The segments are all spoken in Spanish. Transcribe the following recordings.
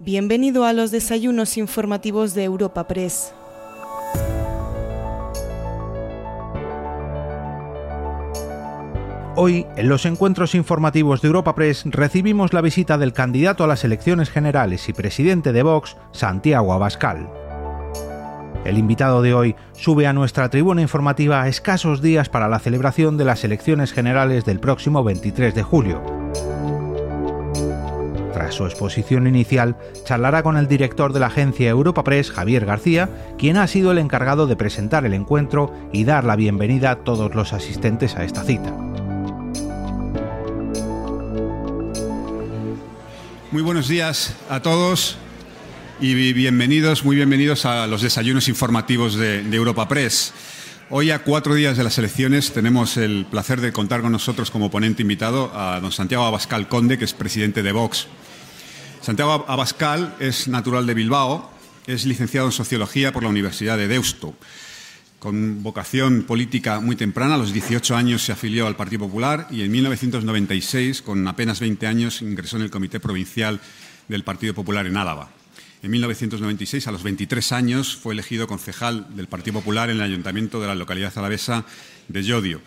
Bienvenido a los desayunos informativos de Europa Press. Hoy, en los encuentros informativos de Europa Press, recibimos la visita del candidato a las elecciones generales y presidente de Vox, Santiago Abascal. El invitado de hoy sube a nuestra tribuna informativa a escasos días para la celebración de las elecciones generales del próximo 23 de julio. Su exposición inicial, charlará con el director de la agencia Europa Press, Javier García, quien ha sido el encargado de presentar el encuentro y dar la bienvenida a todos los asistentes a esta cita. Muy buenos días a todos y bienvenidos, muy bienvenidos a los desayunos informativos de, Europa Press. Hoy, a cuatro días de las elecciones, tenemos el placer de contar con nosotros como ponente invitado a don Santiago Abascal Conde, que es presidente de Vox. Santiago Abascal es natural de Bilbao, es licenciado en Sociología por la Universidad de Deusto. Con vocación política muy temprana, a los 18 años se afilió al Partido Popular y en 1996, con apenas 20 años, ingresó en el Comité Provincial del Partido Popular en Álava. En 1996, a los 23 años, fue elegido concejal del Partido Popular en el ayuntamiento de la localidad alavesa de Llodio.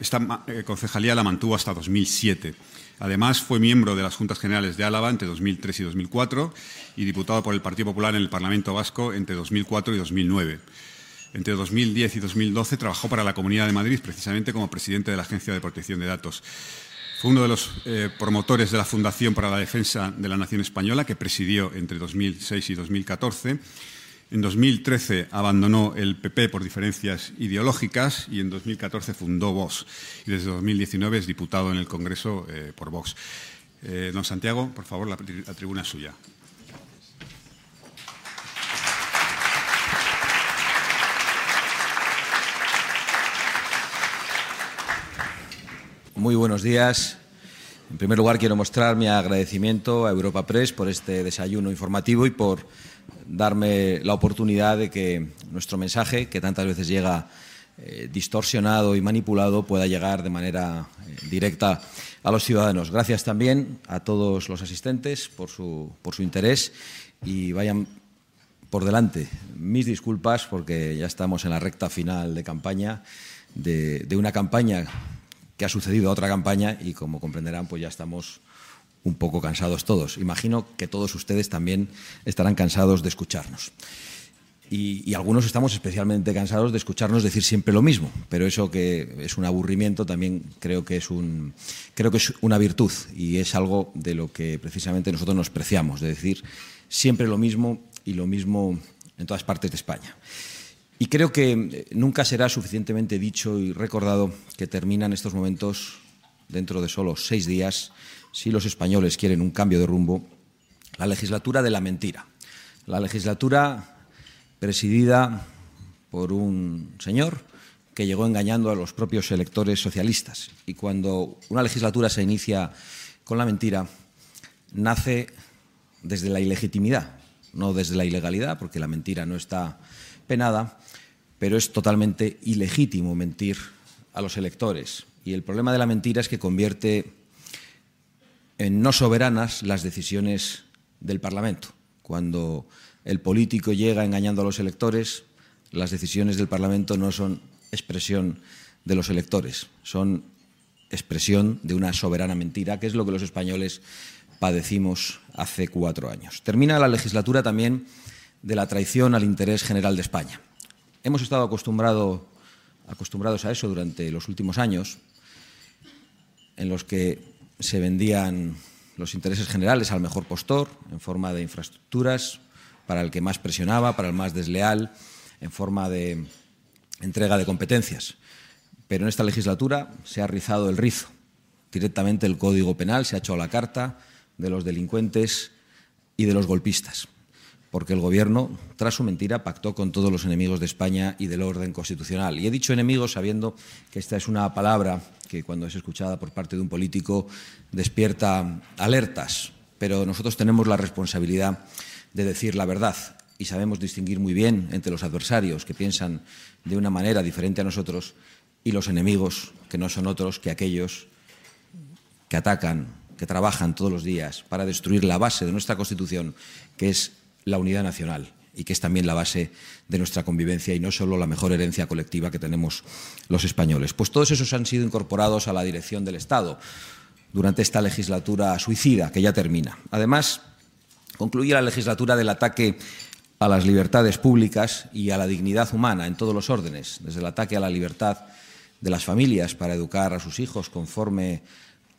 Esta eh, concejalía la mantuvo hasta 2007. Además, fue miembro de las Juntas Generales de Álava entre 2003 y 2004 y diputado por el Partido Popular en el Parlamento Vasco entre 2004 y 2009. Entre 2010 y 2012 trabajó para la Comunidad de Madrid precisamente como presidente de la Agencia de Protección de Datos. Fue uno de los eh, promotores de la Fundación para la Defensa de la Nación Española, que presidió entre 2006 y 2014. En 2013 abandonó el PP por diferencias ideológicas y en 2014 fundó Vox. Y desde 2019 es diputado en el Congreso eh, por Vox. Eh, don Santiago, por favor, la, la tribuna es suya. Muy buenos días. En primer lugar, quiero mostrar mi agradecimiento a Europa Press por este desayuno informativo y por darme la oportunidad de que nuestro mensaje, que tantas veces llega eh, distorsionado y manipulado, pueda llegar de manera eh, directa a los ciudadanos. Gracias también a todos los asistentes por su, por su interés y vayan por delante mis disculpas porque ya estamos en la recta final de campaña, de, de una campaña que ha sucedido a otra campaña y como comprenderán, pues ya estamos un poco cansados todos. Imagino que todos ustedes también estarán cansados de escucharnos. Y, algunos estamos especialmente cansados de escucharnos decir siempre lo mismo, pero eso que es un aburrimiento también creo que es, un, creo que es una virtud y es algo de lo que precisamente nosotros nos preciamos, de decir siempre lo mismo y lo mismo en todas partes de España. Y creo que eh, nunca será suficientemente dicho y recordado que terminan estos momentos dentro de solo seis días, si los españoles quieren un cambio de rumbo, la legislatura de la mentira. La legislatura presidida por un señor que llegó engañando a los propios electores socialistas. Y cuando una legislatura se inicia con la mentira, nace desde la ilegitimidad, no desde la ilegalidad, porque la mentira no está penada, pero es totalmente ilegítimo mentir a los electores. Y el problema de la mentira es que convierte en no soberanas las decisiones del Parlamento. Cuando el político llega engañando a los electores, las decisiones del Parlamento no son expresión de los electores, son expresión de una soberana mentira, que es lo que los españoles padecimos hace cuatro años. Termina la legislatura también de la traición al interés general de España. Hemos estado acostumbrado, acostumbrados a eso durante los últimos años, en los que se vendían los intereses generales al mejor postor en forma de infraestructuras, para el que más presionaba, para el más desleal, en forma de entrega de competencias. Pero en esta legislatura se ha rizado el rizo. Directamente el Código Penal se ha hecho a la carta de los delincuentes y de los golpistas porque el Gobierno, tras su mentira, pactó con todos los enemigos de España y del orden constitucional. Y he dicho enemigos sabiendo que esta es una palabra que cuando es escuchada por parte de un político despierta alertas, pero nosotros tenemos la responsabilidad de decir la verdad y sabemos distinguir muy bien entre los adversarios que piensan de una manera diferente a nosotros y los enemigos que no son otros que aquellos que atacan que trabajan todos los días para destruir la base de nuestra Constitución, que es la unidad nacional y que es también la base de nuestra convivencia y no solo la mejor herencia colectiva que tenemos los españoles. Pues todos esos han sido incorporados a la dirección del Estado durante esta legislatura suicida que ya termina. Además, concluye la legislatura del ataque a las libertades públicas y a la dignidad humana en todos los órdenes, desde el ataque a la libertad de las familias para educar a sus hijos conforme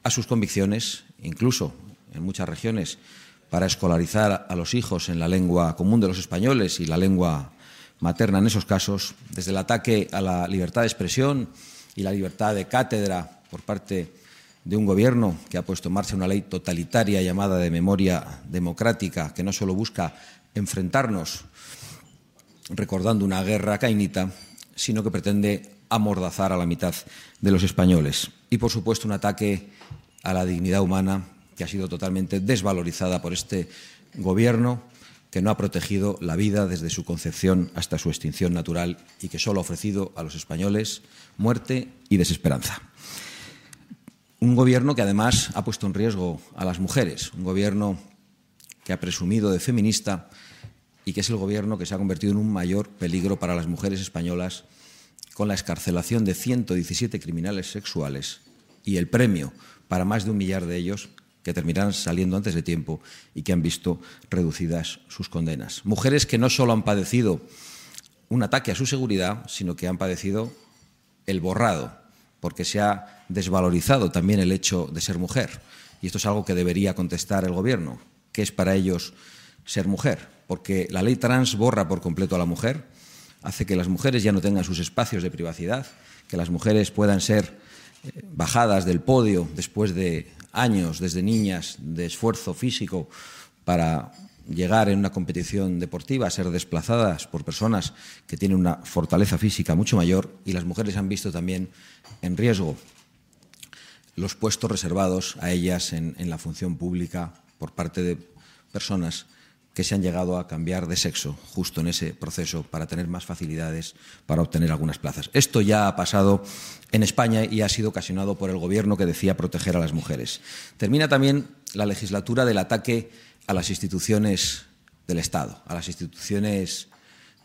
a sus convicciones, incluso en muchas regiones para escolarizar a los hijos en la lengua común de los españoles y la lengua materna en esos casos, desde el ataque a la libertad de expresión y la libertad de cátedra por parte de un gobierno que ha puesto en marcha una ley totalitaria llamada de memoria democrática, que no solo busca enfrentarnos recordando una guerra cainita, sino que pretende amordazar a la mitad de los españoles. Y, por supuesto, un ataque a la dignidad humana que ha sido totalmente desvalorizada por este gobierno que no ha protegido la vida desde su concepción hasta su extinción natural y que solo ha ofrecido a los españoles muerte y desesperanza. Un gobierno que además ha puesto en riesgo a las mujeres, un gobierno que ha presumido de feminista y que es el gobierno que se ha convertido en un mayor peligro para las mujeres españolas con la escarcelación de 117 criminales sexuales y el premio para más de un millar de ellos que terminarán saliendo antes de tiempo y que han visto reducidas sus condenas. Mujeres que no solo han padecido un ataque a su seguridad, sino que han padecido el borrado, porque se ha desvalorizado también el hecho de ser mujer. Y esto es algo que debería contestar el Gobierno. ¿Qué es para ellos ser mujer? Porque la ley trans borra por completo a la mujer, hace que las mujeres ya no tengan sus espacios de privacidad, que las mujeres puedan ser eh, bajadas del podio después de años desde niñas de esfuerzo físico para llegar en una competición deportiva a ser desplazadas por personas que tienen una fortaleza física mucho mayor y las mujeres han visto también en riesgo los puestos reservados a ellas en, en la función pública por parte de personas que se han llegado a cambiar de sexo justo en ese proceso para tener más facilidades para obtener algunas plazas. Esto ya ha pasado en España y ha sido ocasionado por el gobierno que decía proteger a las mujeres. Termina también la legislatura del ataque a las instituciones del Estado, a las instituciones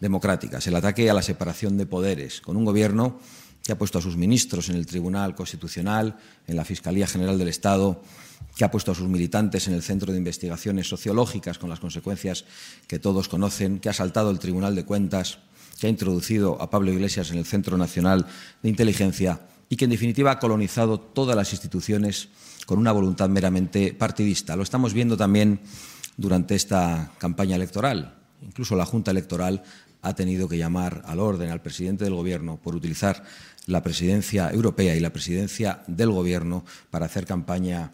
democráticas, el ataque a la separación de poderes, con un gobierno que ha puesto a sus ministros en el Tribunal Constitucional, en la Fiscalía General del Estado, que ha puesto a sus militantes en el Centro de Investigaciones Sociológicas, con las consecuencias que todos conocen, que ha saltado el Tribunal de Cuentas, que ha introducido a Pablo Iglesias en el Centro Nacional de Inteligencia y que, en definitiva, ha colonizado todas las instituciones con una voluntad meramente partidista. Lo estamos viendo también durante esta campaña electoral. Incluso la Junta Electoral ha tenido que llamar al orden al presidente del Gobierno por utilizar la presidencia europea y la presidencia del Gobierno para hacer campaña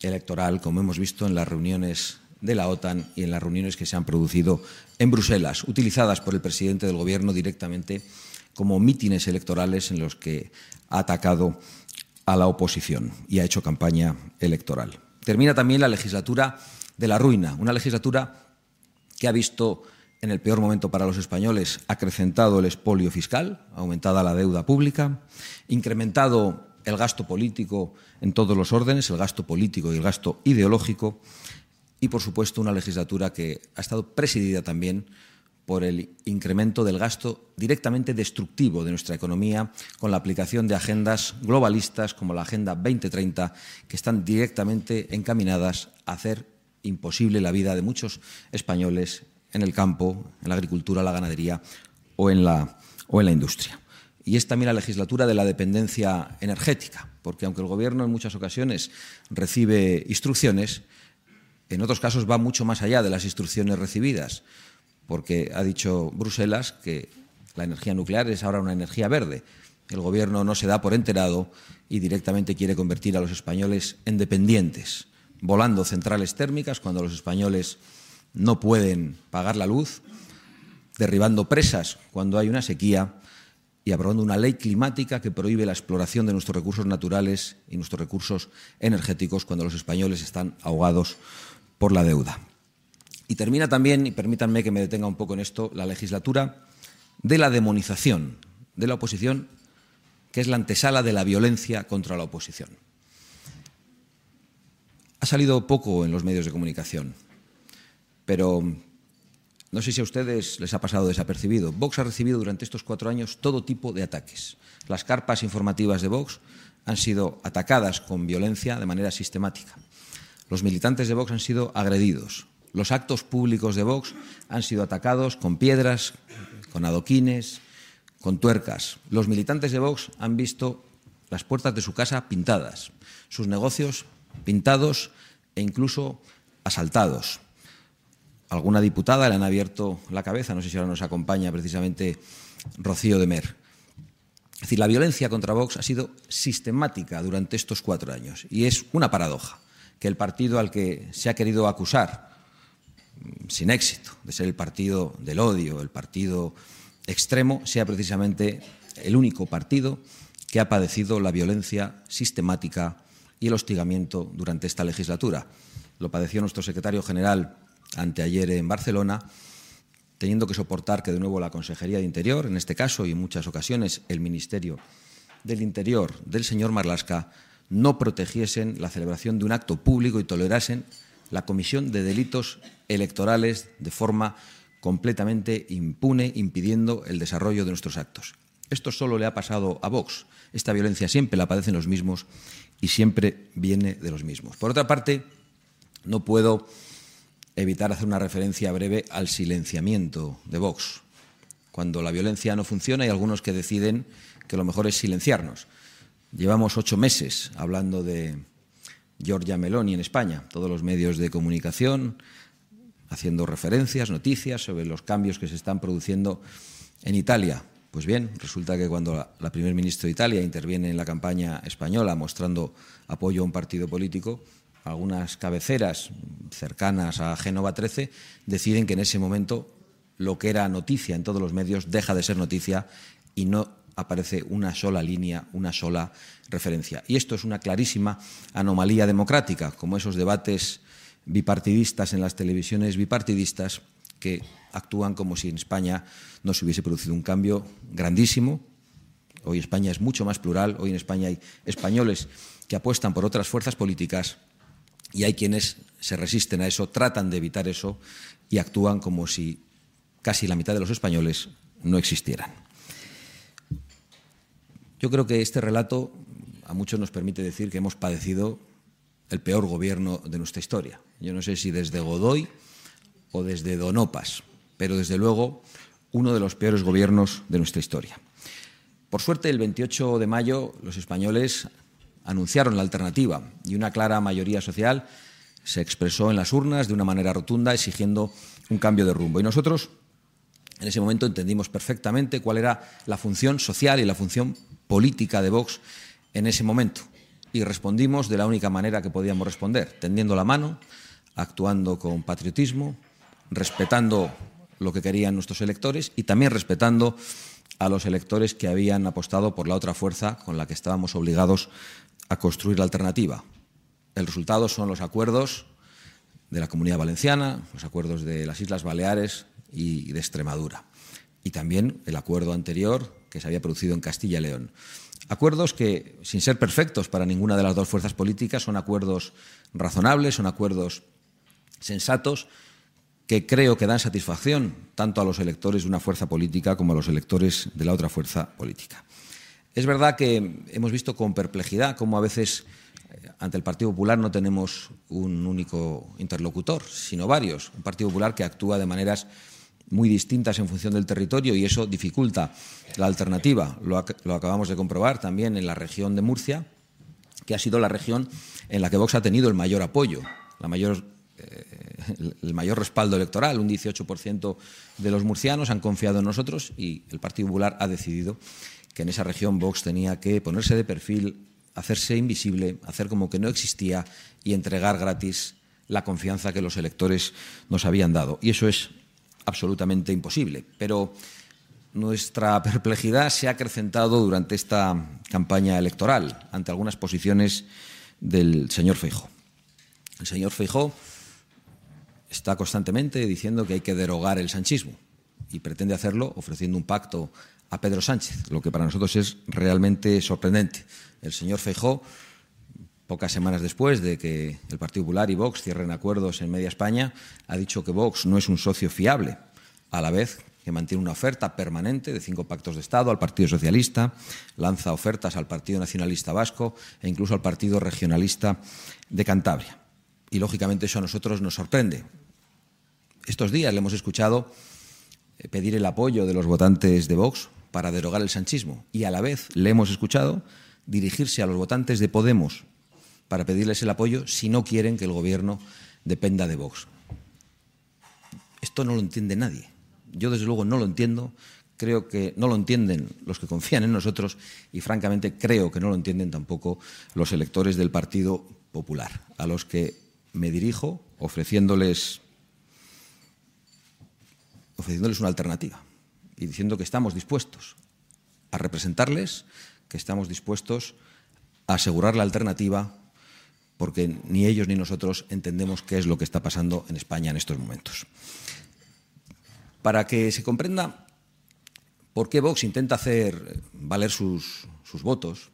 electoral, como hemos visto en las reuniones de la OTAN y en las reuniones que se han producido en Bruselas, utilizadas por el presidente del Gobierno directamente como mítines electorales en los que ha atacado a la oposición y ha hecho campaña electoral. Termina también la legislatura de la ruina, una legislatura que ha visto en el peor momento para los españoles acrecentado el expolio fiscal, aumentada la deuda pública, incrementado el gasto político en todos los órdenes, el gasto político y el gasto ideológico, y por supuesto una legislatura que ha estado presidida también por el incremento del gasto directamente destructivo de nuestra economía con la aplicación de agendas globalistas como la Agenda 2030 que están directamente encaminadas a hacer imposible la vida de muchos españoles en el campo, en la agricultura, la ganadería o en la, o en la industria y es también la legislatura de la dependencia energética, porque aunque el Gobierno en muchas ocasiones recibe instrucciones, en otros casos va mucho más allá de las instrucciones recibidas, porque ha dicho Bruselas que la energía nuclear es ahora una energía verde. El Gobierno no se da por enterado y directamente quiere convertir a los españoles en dependientes, volando centrales térmicas cuando los españoles no pueden pagar la luz, derribando presas cuando hay una sequía y aprobando una ley climática que prohíbe la exploración de nuestros recursos naturales y nuestros recursos energéticos cuando los españoles están ahogados por la deuda. Y termina también, y permítanme que me detenga un poco en esto, la legislatura de la demonización de la oposición, que es la antesala de la violencia contra la oposición. ha salido poco en los medios de comunicación, pero no sé si a ustedes les ha pasado desapercibido. Vox ha recibido durante estos cuatro años todo tipo de ataques. Las carpas informativas de Vox han sido atacadas con violencia de manera sistemática. Los militantes de Vox han sido agredidos. Los actos públicos de Vox han sido atacados con piedras, con adoquines, con tuercas. Los militantes de Vox han visto las puertas de su casa pintadas, sus negocios pintados e incluso asaltados. Alguna diputada le han abierto la cabeza, no sé si ahora nos acompaña precisamente Rocío de Mer. Es decir, la violencia contra Vox ha sido sistemática durante estos cuatro años y es una paradoja que el partido al que se ha querido acusar, mm, sin éxito, de ser el partido del odio, el partido extremo, sea precisamente el único partido que ha padecido la violencia sistemática y el hostigamiento durante esta legislatura. Lo padeció nuestro secretario general anteayer en Barcelona, teniendo que soportar que de nuevo la Consejería de Interior, en este caso y en muchas ocasiones el Ministerio del Interior del señor Marlasca, no protegiesen la celebración de un acto público y tolerasen la comisión de delitos electorales de forma completamente impune, impidiendo el desarrollo de nuestros actos. Esto solo le ha pasado a Vox. Esta violencia siempre la padecen los mismos y siempre viene de los mismos. Por otra parte, no puedo evitar hacer una referencia breve al silenciamiento de Vox. Cuando la violencia no funciona hay algunos que deciden que lo mejor es silenciarnos. Llevamos ocho meses hablando de Giorgia Meloni en España, todos los medios de comunicación haciendo referencias, noticias sobre los cambios que se están produciendo en Italia. Pues bien, resulta que cuando la, la primer ministra de Italia interviene en la campaña española mostrando apoyo a un partido político, algunas cabeceras cercanas a Génova 13 deciden que en ese momento lo que era noticia en todos los medios deja de ser noticia y no aparece una sola línea, una sola referencia. Y esto es una clarísima anomalía democrática, como esos debates bipartidistas en las televisiones bipartidistas que actúan como si en España no se hubiese producido un cambio grandísimo. Hoy España es mucho más plural, hoy en España hay españoles que apuestan por otras fuerzas políticas y hay quienes se resisten a eso, tratan de evitar eso y actúan como si casi la mitad de los españoles no existieran. Yo creo que este relato a muchos nos permite decir que hemos padecido el peor gobierno de nuestra historia. Yo no sé si desde Godoy o desde Donopas, pero desde luego uno de los peores gobiernos de nuestra historia. Por suerte, el 28 de mayo los españoles anunciaron la alternativa y una clara mayoría social se expresó en las urnas de una manera rotunda exigiendo un cambio de rumbo. Y nosotros en ese momento entendimos perfectamente cuál era la función social y la función política de Vox en ese momento y respondimos de la única manera que podíamos responder, tendiendo la mano, actuando con patriotismo, respetando lo que querían nuestros electores y también respetando a los electores que habían apostado por la otra fuerza con la que estábamos obligados a construir la alternativa. El resultado son los acuerdos de la Comunidad Valenciana, los acuerdos de las Islas Baleares y de Extremadura, y también el acuerdo anterior que se había producido en Castilla y León. Acuerdos que, sin ser perfectos para ninguna de las dos fuerzas políticas, son acuerdos razonables, son acuerdos sensatos, que creo que dan satisfacción tanto a los electores de una fuerza política como a los electores de la otra fuerza política. Es verdad que hemos visto con perplejidad cómo a veces eh, ante el Partido Popular no tenemos un único interlocutor, sino varios. Un Partido Popular que actúa de maneras muy distintas en función del territorio y eso dificulta la alternativa. Lo, acabamos de comprobar también en la región de Murcia, que ha sido la región en la que Vox ha tenido el mayor apoyo, eh, el mayor respaldo electoral. Un 18% de los murcianos han confiado en nosotros y el Partido Popular ha decidido que en esa región Vox tenía que ponerse de perfil, hacerse invisible, hacer como que no existía y entregar gratis la confianza que los electores nos habían dado. Y eso es absolutamente imposible. Pero nuestra perplejidad se ha acrecentado durante esta campaña electoral ante algunas posiciones del señor Feijó. El señor Feijó está constantemente diciendo que hay que derogar el sanchismo y pretende hacerlo ofreciendo un pacto a Pedro Sánchez, lo que para nosotros es realmente sorprendente. El señor Feijó pocas semanas después de que el Partido Popular y Vox cierren acuerdos en media España, ha dicho que Vox no es un socio fiable, a la vez que mantiene una oferta permanente de cinco pactos de Estado al Partido Socialista, lanza ofertas al Partido Nacionalista Vasco e incluso al Partido Regionalista de Cantabria. Y lógicamente eso a nosotros nos sorprende. Estos días le hemos escuchado eh, pedir el apoyo de los votantes de Vox para derogar el sanchismo y a la vez le hemos escuchado dirigirse a los votantes de Podemos para pedirles el apoyo si no quieren que el gobierno dependa de Vox. Esto no lo entiende nadie. Yo, desde luego, no lo entiendo. Creo que no lo entienden los que confían en nosotros y, francamente, creo que no lo entienden tampoco los electores del Partido Popular, a los que me dirijo ofreciéndoles, ofreciéndoles una alternativa y diciendo que estamos dispuestos a representarles, que estamos dispuestos a asegurar la alternativa porque ni ellos ni nosotros entendemos qué es lo que está pasando en España en estos momentos. Para que se comprenda por qué Vox intenta hacer valer sus, sus votos,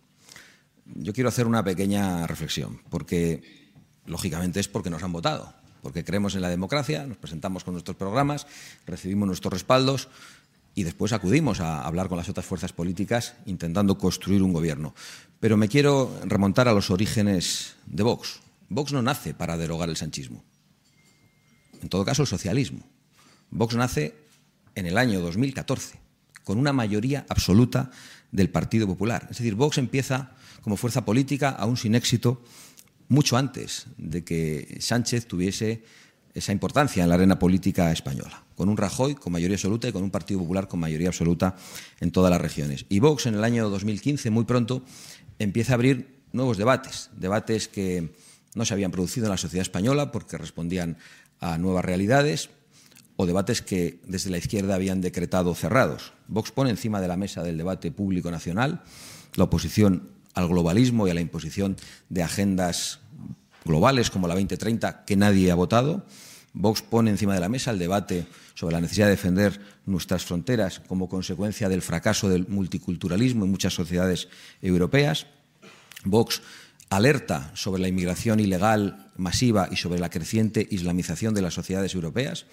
yo quiero hacer una pequeña reflexión, porque lógicamente es porque nos han votado, porque creemos en la democracia, nos presentamos con nuestros programas, recibimos nuestros respaldos, y después acudimos a hablar con las otras fuerzas políticas intentando construir un gobierno. Pero me quiero remontar a los orígenes de Vox. Vox no nace para derogar el sanchismo. En todo caso, el socialismo. Vox nace en el año 2014, con una mayoría absoluta del Partido Popular. Es decir, Vox empieza como fuerza política, aún sin éxito, mucho antes de que Sánchez tuviese esa importancia en la arena política española, con un Rajoy con mayoría absoluta y con un Partido Popular con mayoría absoluta en todas las regiones. Y Vox en el año 2015, muy pronto, empieza a abrir nuevos debates, debates que no se habían producido en la sociedad española porque respondían a nuevas realidades o debates que desde la izquierda habían decretado cerrados. Vox pone encima de la mesa del debate público nacional la oposición al globalismo y a la imposición de agendas globales como la 2030 que nadie ha votado. Vox pone encima de la mesa el debate sobre la necesidad de defender nuestras fronteras como consecuencia del fracaso del multiculturalismo en muchas sociedades europeas. Vox alerta sobre la inmigración ilegal masiva y sobre la creciente islamización de las sociedades europeas.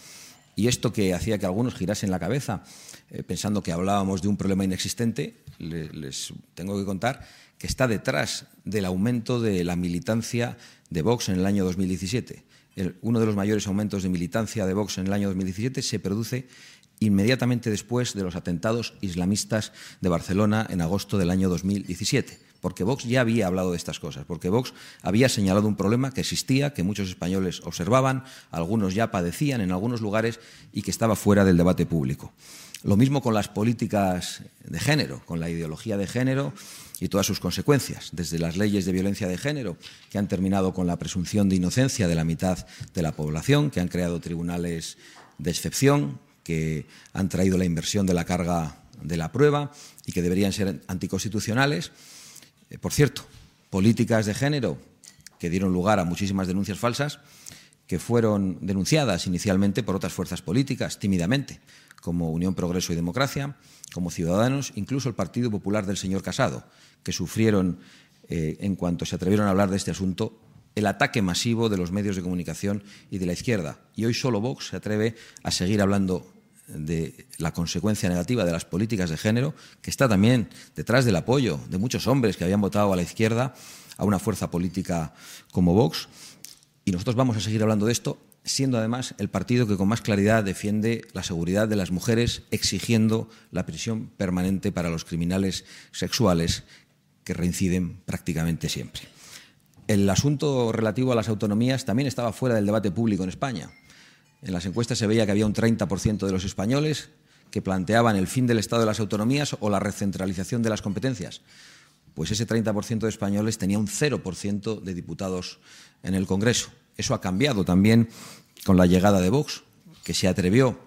Y esto que hacía que algunos girasen la cabeza eh, pensando que hablábamos de un problema inexistente, les tengo que contar que está detrás del aumento de la militancia de Vox en el año 2017. Uno de los mayores aumentos de militancia de Vox en el año 2017 se produce inmediatamente después de los atentados islamistas de Barcelona en agosto del año 2017 porque Vox ya había hablado de estas cosas, porque Vox había señalado un problema que existía, que muchos españoles observaban, algunos ya padecían en algunos lugares y que estaba fuera del debate público. Lo mismo con las políticas de género, con la ideología de género y todas sus consecuencias, desde las leyes de violencia de género, que han terminado con la presunción de inocencia de la mitad de la población, que han creado tribunales de excepción, que han traído la inversión de la carga de la prueba y que deberían ser anticonstitucionales. Eh, por cierto, políticas de género que dieron lugar a muchísimas denuncias falsas, que fueron denunciadas inicialmente por otras fuerzas políticas, tímidamente, como Unión Progreso y Democracia, como Ciudadanos, incluso el Partido Popular del señor Casado, que sufrieron, eh, en cuanto se atrevieron a hablar de este asunto, el ataque masivo de los medios de comunicación y de la izquierda. Y hoy solo Vox se atreve a seguir hablando de la consecuencia negativa de las políticas de género, que está también detrás del apoyo de muchos hombres que habían votado a la izquierda, a una fuerza política como Vox. Y nosotros vamos a seguir hablando de esto siendo además el partido que con más claridad defiende la seguridad de las mujeres, exigiendo la prisión permanente para los criminales sexuales que reinciden prácticamente siempre. El asunto relativo a las autonomías también estaba fuera del debate público en España. En las encuestas se veía que había un 30% de los españoles que planteaban el fin del Estado de las autonomías o la recentralización de las competencias. Pues ese 30% de españoles tenía un 0% de diputados en el Congreso. Eso ha cambiado también con la llegada de Vox, que se atrevió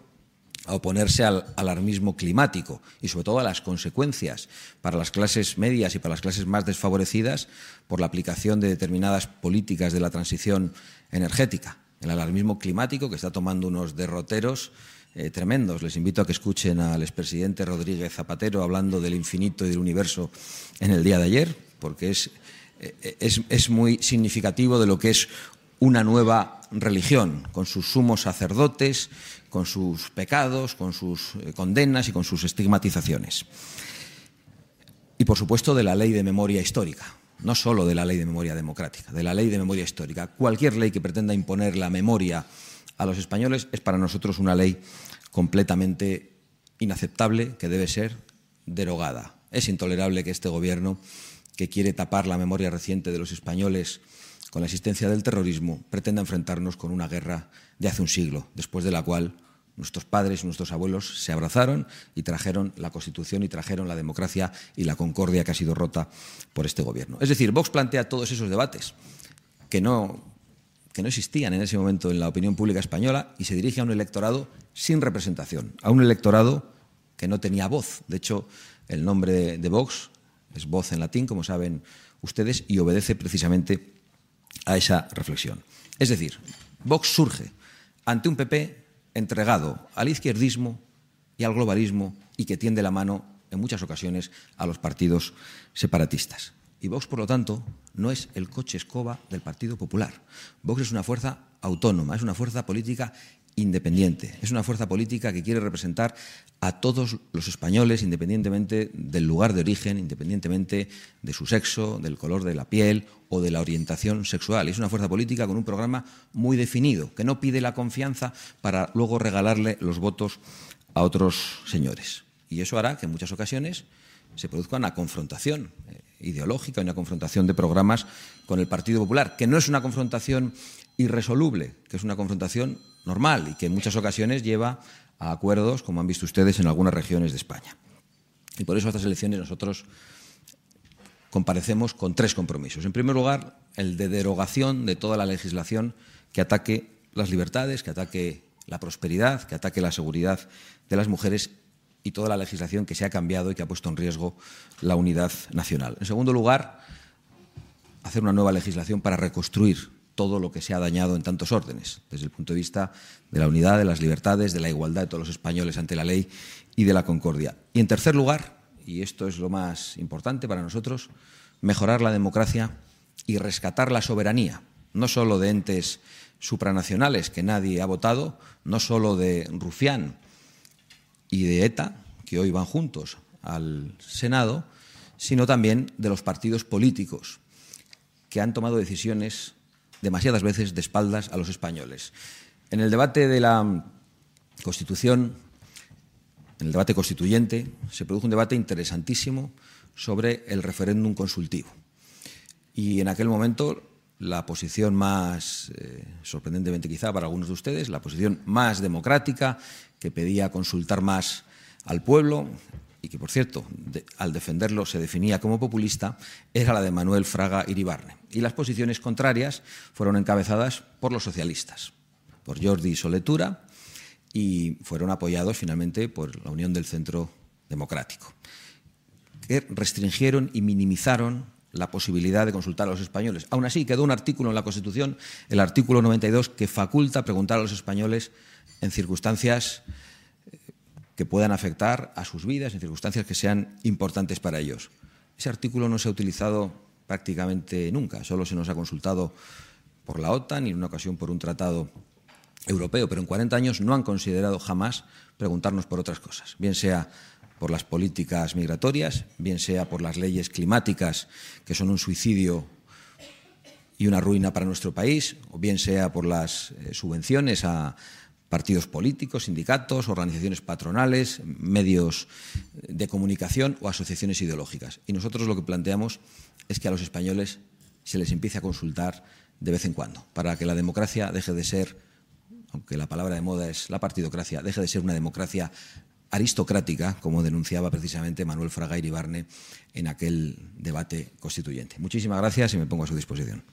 a oponerse al alarmismo climático y sobre todo a las consecuencias para las clases medias y para las clases más desfavorecidas por la aplicación de determinadas políticas de la transición energética. El alarmismo climático que está tomando unos derroteros eh, tremendos. Les invito a que escuchen al expresidente Rodríguez Zapatero hablando del infinito y del universo en el día de ayer, porque es eh, es, muy significativo de lo que es una nueva religión, con sus sumos sacerdotes, con sus pecados, con sus eh, condenas y con sus estigmatizaciones. Y, por supuesto, de la ley de memoria histórica, no solo de la ley de memoria democrática, de la ley de memoria histórica. Cualquier ley que pretenda imponer la memoria a los españoles es para nosotros una ley completamente inaceptable que debe ser derogada. Es intolerable que este Gobierno, que quiere tapar la memoria reciente de los españoles con la existencia del terrorismo, pretenda enfrentarnos con una guerra de hace un siglo, después de la cual nuestros padres y nuestros abuelos se abrazaron y trajeron la Constitución y trajeron la democracia y la concordia que ha sido rota por este Gobierno. Es decir, Vox plantea todos esos debates que no, existían en ese momento en la opinión pública española y se dirige a un electorado sin representación, a un electorado que no tenía voz. De hecho, el nombre de, Vox es voz en latín, como saben ustedes, y obedece precisamente a esa reflexión. Es decir, Vox surge ante un PP entregado al izquierdismo y al globalismo y que tiende la mano en muchas ocasiones a los partidos separatistas. Y Vox, por lo tanto, no es el coche escoba del Partido Popular. Vox es una fuerza autónoma, es una fuerza política independiente. Es una fuerza política que quiere representar a todos los españoles, independientemente del lugar de origen, independientemente de su sexo, del color de la piel o de la orientación sexual. Es una fuerza política con un programa muy definido, que no pide la confianza para luego regalarle los votos a otros señores. Y eso hará que en muchas ocasiones se produzca una confrontación eh, ideológica, una confrontación de programas con el Partido Popular, que no es una confrontación irresoluble, que es una confrontación normal y que en muchas ocasiones lleva a acuerdos, como han visto ustedes, en algunas regiones de España. Y por eso estas elecciones nosotros comparecemos con tres compromisos. En primer lugar, el de derogación de toda la legislación que ataque las libertades, que ataque la prosperidad, que ataque la seguridad de las mujeres y toda la legislación que se ha cambiado y que ha puesto en riesgo la unidad nacional. En segundo lugar, hacer una nueva legislación para reconstruir todo lo que se ha dañado en tantos órdenes, desde el punto de vista de la unidad, de las libertades, de la igualdad de todos los españoles ante la ley y de la concordia. Y en tercer lugar, y esto es lo más importante para nosotros, mejorar la democracia y rescatar la soberanía, no solo de entes supranacionales que nadie ha votado, no solo de Rufián y de ETA, que hoy van juntos al Senado, sino también de los partidos políticos que han tomado decisiones demasiadas veces de espaldas a los españoles. En el debate de la Constitución, en el debate constituyente, se produjo un debate interesantísimo sobre el referéndum consultivo. Y en aquel momento la posición más, eh, sorprendentemente quizá para algunos de ustedes, la posición más democrática, que pedía consultar más al pueblo, y que, por cierto, al defenderlo se definía como populista, era la de Manuel Fraga Iribarne. Y las posiciones contrarias fueron encabezadas por los socialistas, por Jordi Soletura, y fueron apoyados finalmente por la Unión del Centro Democrático, que restringieron y minimizaron la posibilidad de consultar a los españoles. Aún así, quedó un artículo en la Constitución, el artículo 92, que faculta preguntar a los españoles en circunstancias que puedan afectar a sus vidas en circunstancias que sean importantes para ellos. Ese artículo no se ha utilizado prácticamente nunca, solo se nos ha consultado por la OTAN y en una ocasión por un tratado europeo, pero en 40 años no han considerado jamás preguntarnos por otras cosas, bien sea por las políticas migratorias, bien sea por las leyes climáticas, que son un suicidio y una ruina para nuestro país, o bien sea por las eh, subvenciones a partidos políticos, sindicatos, organizaciones patronales, medios de comunicación o asociaciones ideológicas. Y nosotros lo que planteamos es que a los españoles se les empiece a consultar de vez en cuando, para que la democracia deje de ser, aunque la palabra de moda es la partidocracia, deje de ser una democracia aristocrática, como denunciaba precisamente Manuel Fraga Iribarne en aquel debate constituyente. Muchísimas gracias y me pongo a su disposición.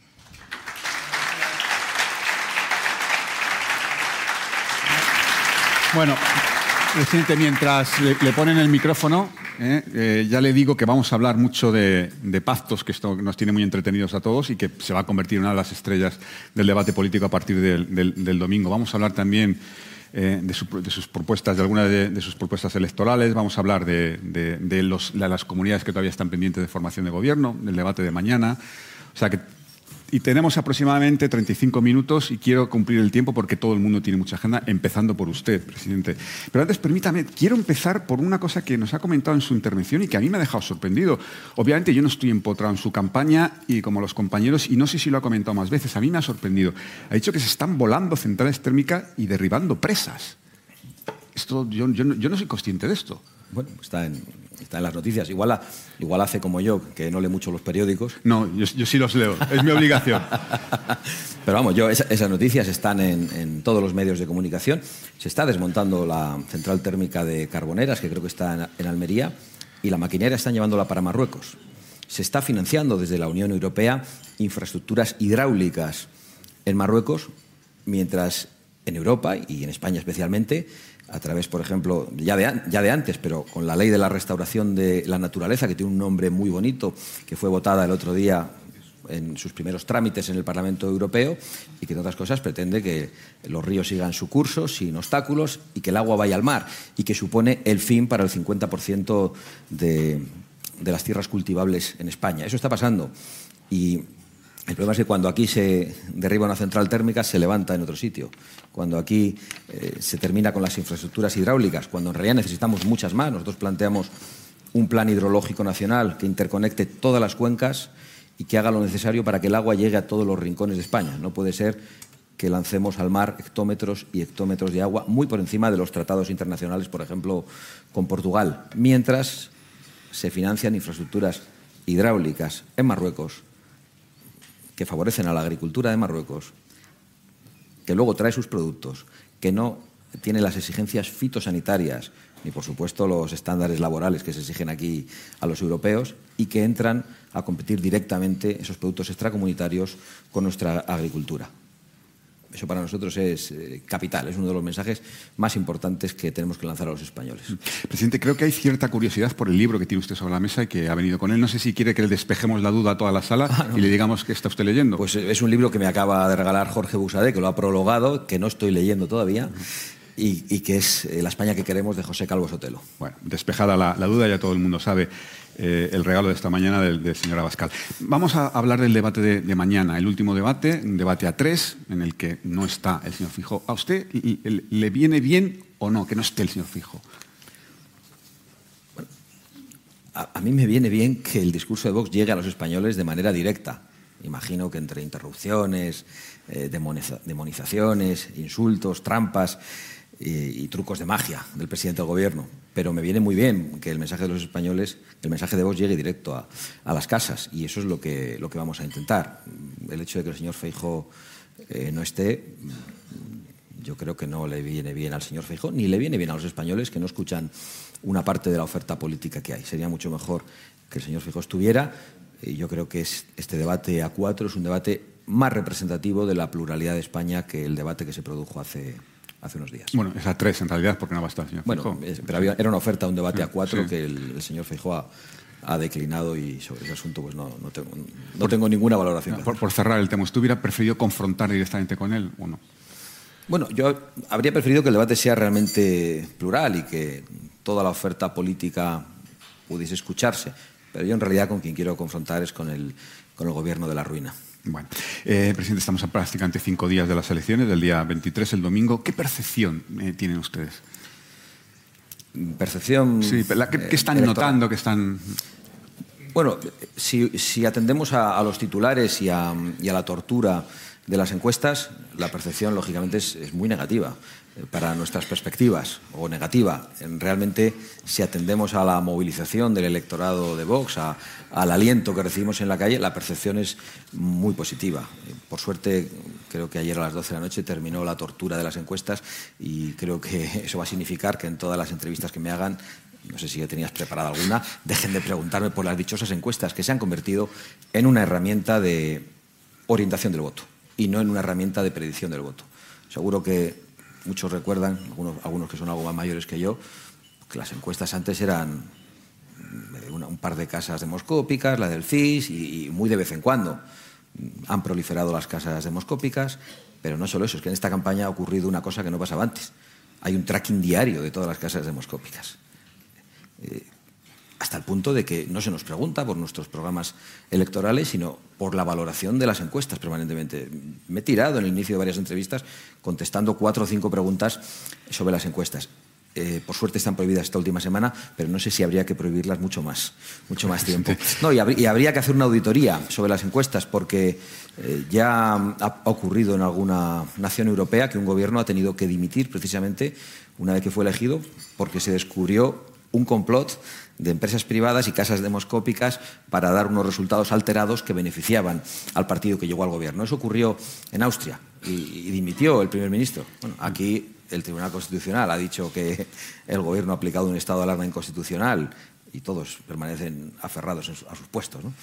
Bueno, presidente, mientras le, ponen el micrófono, eh, eh, ya le digo que vamos a hablar mucho de, pactos, que esto nos tiene muy entretenidos a todos y que se va a convertir en una de las estrellas del debate político a partir del, domingo. Vamos a hablar también eh, de, sus propuestas, de algunas de, sus propuestas electorales. Vamos a hablar de, las comunidades que todavía están pendientes de formación de gobierno, del debate de mañana. O sea que y tenemos aproximadamente 35 minutos y quiero cumplir el tiempo porque todo el mundo tiene mucha agenda, empezando por usted, presidente. Pero antes, permítame, quiero empezar por una cosa que nos ha comentado en su intervención y que a mí me ha dejado sorprendido. Obviamente yo no estoy empotrado en su campaña y como los compañeros, y no sé si lo ha comentado más veces, a mí me ha sorprendido. Ha dicho que se están volando centrales térmicas y derribando presas. Esto, yo, yo no soy consciente de esto. Bueno, está en, está en las noticias. Igual, igual hace como yo, que no lee mucho los periódicos. No, yo, sí los leo, es mi obligación. Pero vamos, yo, esas noticias están en, todos los medios de comunicación. Se está desmontando la central térmica de Carboneras, que creo que está en, Almería, y la maquinaria están llevándola para Marruecos. Se está financiando desde la Unión Europea infraestructuras hidráulicas en Marruecos, mientras en Europa y en España especialmente a través, por ejemplo, ya de, antes, pero con la ley de la restauración de la naturaleza, que tiene un nombre muy bonito, que fue votada el otro día en sus primeros trámites en el Parlamento Europeo y que, entre otras cosas, pretende que los ríos sigan su curso sin obstáculos y que el agua vaya al mar y que supone el fin para el 50% de, de las tierras cultivables en España. Eso está pasando y el problema es que cuando aquí se derriba una central térmica se levanta en otro sitio. Cuando aquí eh, se termina con las infraestructuras hidráulicas, cuando en realidad necesitamos muchas más. Nosotros planteamos un plan hidrológico nacional que interconecte todas las cuencas y que haga lo necesario para que el agua llegue a todos los rincones de España. No puede ser que lancemos al mar hectómetros y hectómetros de agua muy por encima de los tratados internacionales, por ejemplo, con Portugal, mientras se financian infraestructuras hidráulicas en Marruecos, que favorecen a la agricultura de Marruecos, que luego trae sus productos, que no tiene las exigencias fitosanitarias ni por supuesto los estándares laborales que se exigen aquí a los europeos y que entran a competir directamente esos productos extracomunitarios con nuestra agricultura. Eso para nosotros es eh, capital, es uno de los mensajes más importantes que tenemos que lanzar a los españoles. Presidente, creo que hay cierta curiosidad por el libro que tiene usted sobre la mesa y que ha venido con él. No sé si quiere que le despejemos la duda a toda la sala ah, y le digamos que está usted leyendo. Pues eh, es un libro que me acaba de regalar Jorge Busadé, que lo ha prologado, que no estoy leyendo todavía. Y, que es eh, La España que queremos de José Calvo Sotelo. Bueno, despejada la, la duda, ya todo el mundo sabe eh, el regalo de esta mañana del, señor Abascal. Vamos a hablar del debate de, mañana, el último debate, un debate a tres, en el que no está el señor Fijo. ¿A usted le viene bien o no que no esté el señor Fijo? a, mí me viene bien que el discurso de Vox llegue a los españoles de manera directa. Imagino que entre interrupciones, eh, demonizaciones, insultos, trampas, y, trucos de magia del presidente del gobierno. Pero me viene muy bien que el mensaje de los españoles, el mensaje de vos llegue directo a, las casas y eso es lo que, lo que vamos a intentar. El hecho de que el señor Feijo eh, no esté, yo creo que no le viene bien al señor Feijo, ni le viene bien a los españoles que no escuchan una parte de la oferta política que hay. Sería mucho mejor que el señor Feijo estuviera. Y yo creo que este debate a cuatro es un debate más representativo de la pluralidad de España que el debate que se produjo hace, hace unos días. Bueno, es a tres en realidad, porque no va a estar el señor Bueno, pero era una oferta, un debate a cuatro que el, señor Feijóo ha, declinado y sobre ese asunto pues no, no, tengo, no tengo, ninguna valoración. por, cerrar el tema, ¿usted hubiera preferido confrontar directamente con él o no? Bueno, yo habría preferido que el debate sea realmente plural y que toda la oferta política pudiese escucharse, pero yo en realidad con quien quiero confrontar es con el, con el gobierno de la ruina. Bueno, eh, presidente, estamos a prácticamente cinco días de las elecciones, del día 23, el domingo. ¿Qué percepción eh, tienen ustedes? Percepción. Sí, ¿qué, están notando? ¿Qué están.? Bueno, si, atendemos a, los titulares y a, la tortura de las encuestas, la percepción, lógicamente, es muy negativa para nuestras perspectivas o negativa. Realmente, si atendemos a la movilización del electorado de Vox, al aliento que recibimos en la calle, la percepción es muy positiva. Por suerte, creo que ayer a las 12 de la noche terminó la tortura de las encuestas y creo que eso va a significar que en todas las entrevistas que me hagan no sé si ya tenías preparada alguna, dejen de preguntarme por las dichosas encuestas que se han convertido en una herramienta de orientación del voto y no en una herramienta de predicción del voto. Seguro que muchos recuerdan, algunos, que son algo más mayores que yo, que las encuestas antes eran eh, un par de casas demoscópicas, la del CIS, y, muy de vez en cuando han proliferado las casas demoscópicas, pero no solo eso, es que en esta campaña ha ocurrido una cosa que no pasaba antes. Hay un tracking diario de todas las casas demoscópicas. Eh, hasta el punto de que no se nos pregunta por nuestros programas electorales, sino por la valoración de las encuestas permanentemente. Me he tirado en el inicio de varias entrevistas contestando cuatro o cinco preguntas sobre las encuestas. Eh, por suerte están prohibidas esta última semana, pero no sé si habría que prohibirlas mucho más, mucho más tiempo. No, y, habría, que hacer una auditoría sobre las encuestas, porque eh, ya ha ocurrido en alguna nación europea que un gobierno ha tenido que dimitir precisamente una vez que fue elegido, porque se descubrió un complot de empresas privadas y casas demoscópicas para dar unos resultados alterados que beneficiaban al partido que llegó al gobierno. Eso ocurrió en Austria y, dimitió el primer ministro. Bueno, aquí el Tribunal Constitucional ha dicho que el gobierno ha aplicado un estado de alarma inconstitucional y todos permanecen aferrados a sus puestos. ¿no?